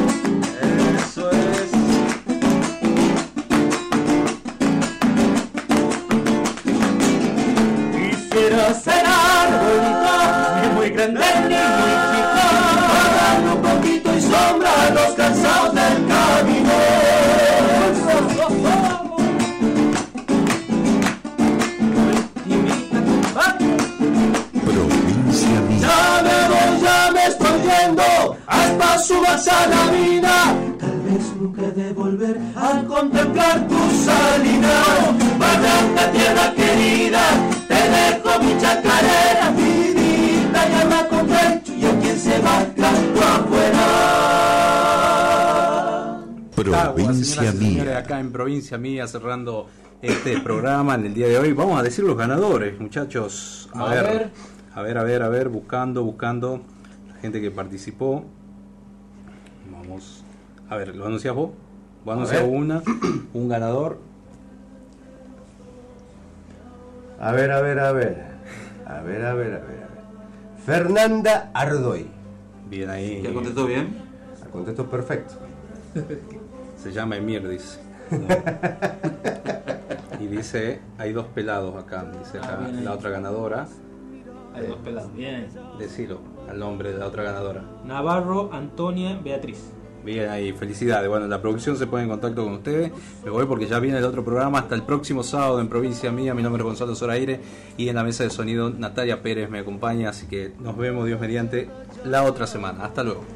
Hasta su la mina. Tal vez nunca he de volver al contemplar tu salida. Barranca, tierra querida, te dejo mi chacarera, mi vida, llama con pecho y a quien se va canto afuera. Provincia mía. acá en provincia mía cerrando este programa en el día de hoy. Vamos a decir los ganadores, muchachos. A, A ver, ver. a ver, a ver, a ver, buscando, buscando la gente que participó. A ver, ¿lo anuncias vos? Voy a A anunciar ver. una, [clears throat] un ganador. A ver, a ver, a ver. A ver, a ver, a ver. a ver. Fernanda Ardoy. Bien ahí. ¿Ya contestó bien? Contestó perfecto. [laughs] Se llama Emir, dice. [laughs] y dice, hay dos pelados acá, dice Ah, la otra ganadora. Hay dos pelados. Bien. Decilo, al nombre de la otra ganadora. Navarro, Antonia, Beatriz. Bien ahí, felicidades. Bueno, la producción se pone en contacto con ustedes. Me voy porque ya viene el otro programa. Hasta el próximo sábado en Provincia Mía. Mi nombre es Gonzalo Zoraire y en la mesa de sonido Natalia Pérez me acompaña. Así que nos vemos, Dios mediante, la otra semana. Hasta luego.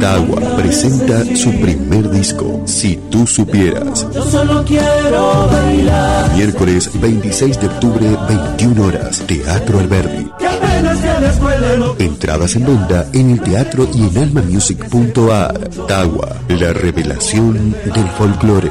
Tagua presenta su primer disco, Si tú supieras. Yo solo quiero bailar. Miércoles 26 de octubre, 21 horas, Teatro Alberdi. Entradas en venta en el teatro y en almamusic.ar. Tagua, la revelación del folclore.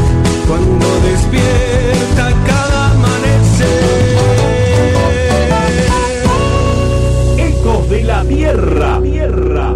cuando despierta cada amanecer. Ecos de la Tierra. Tierra.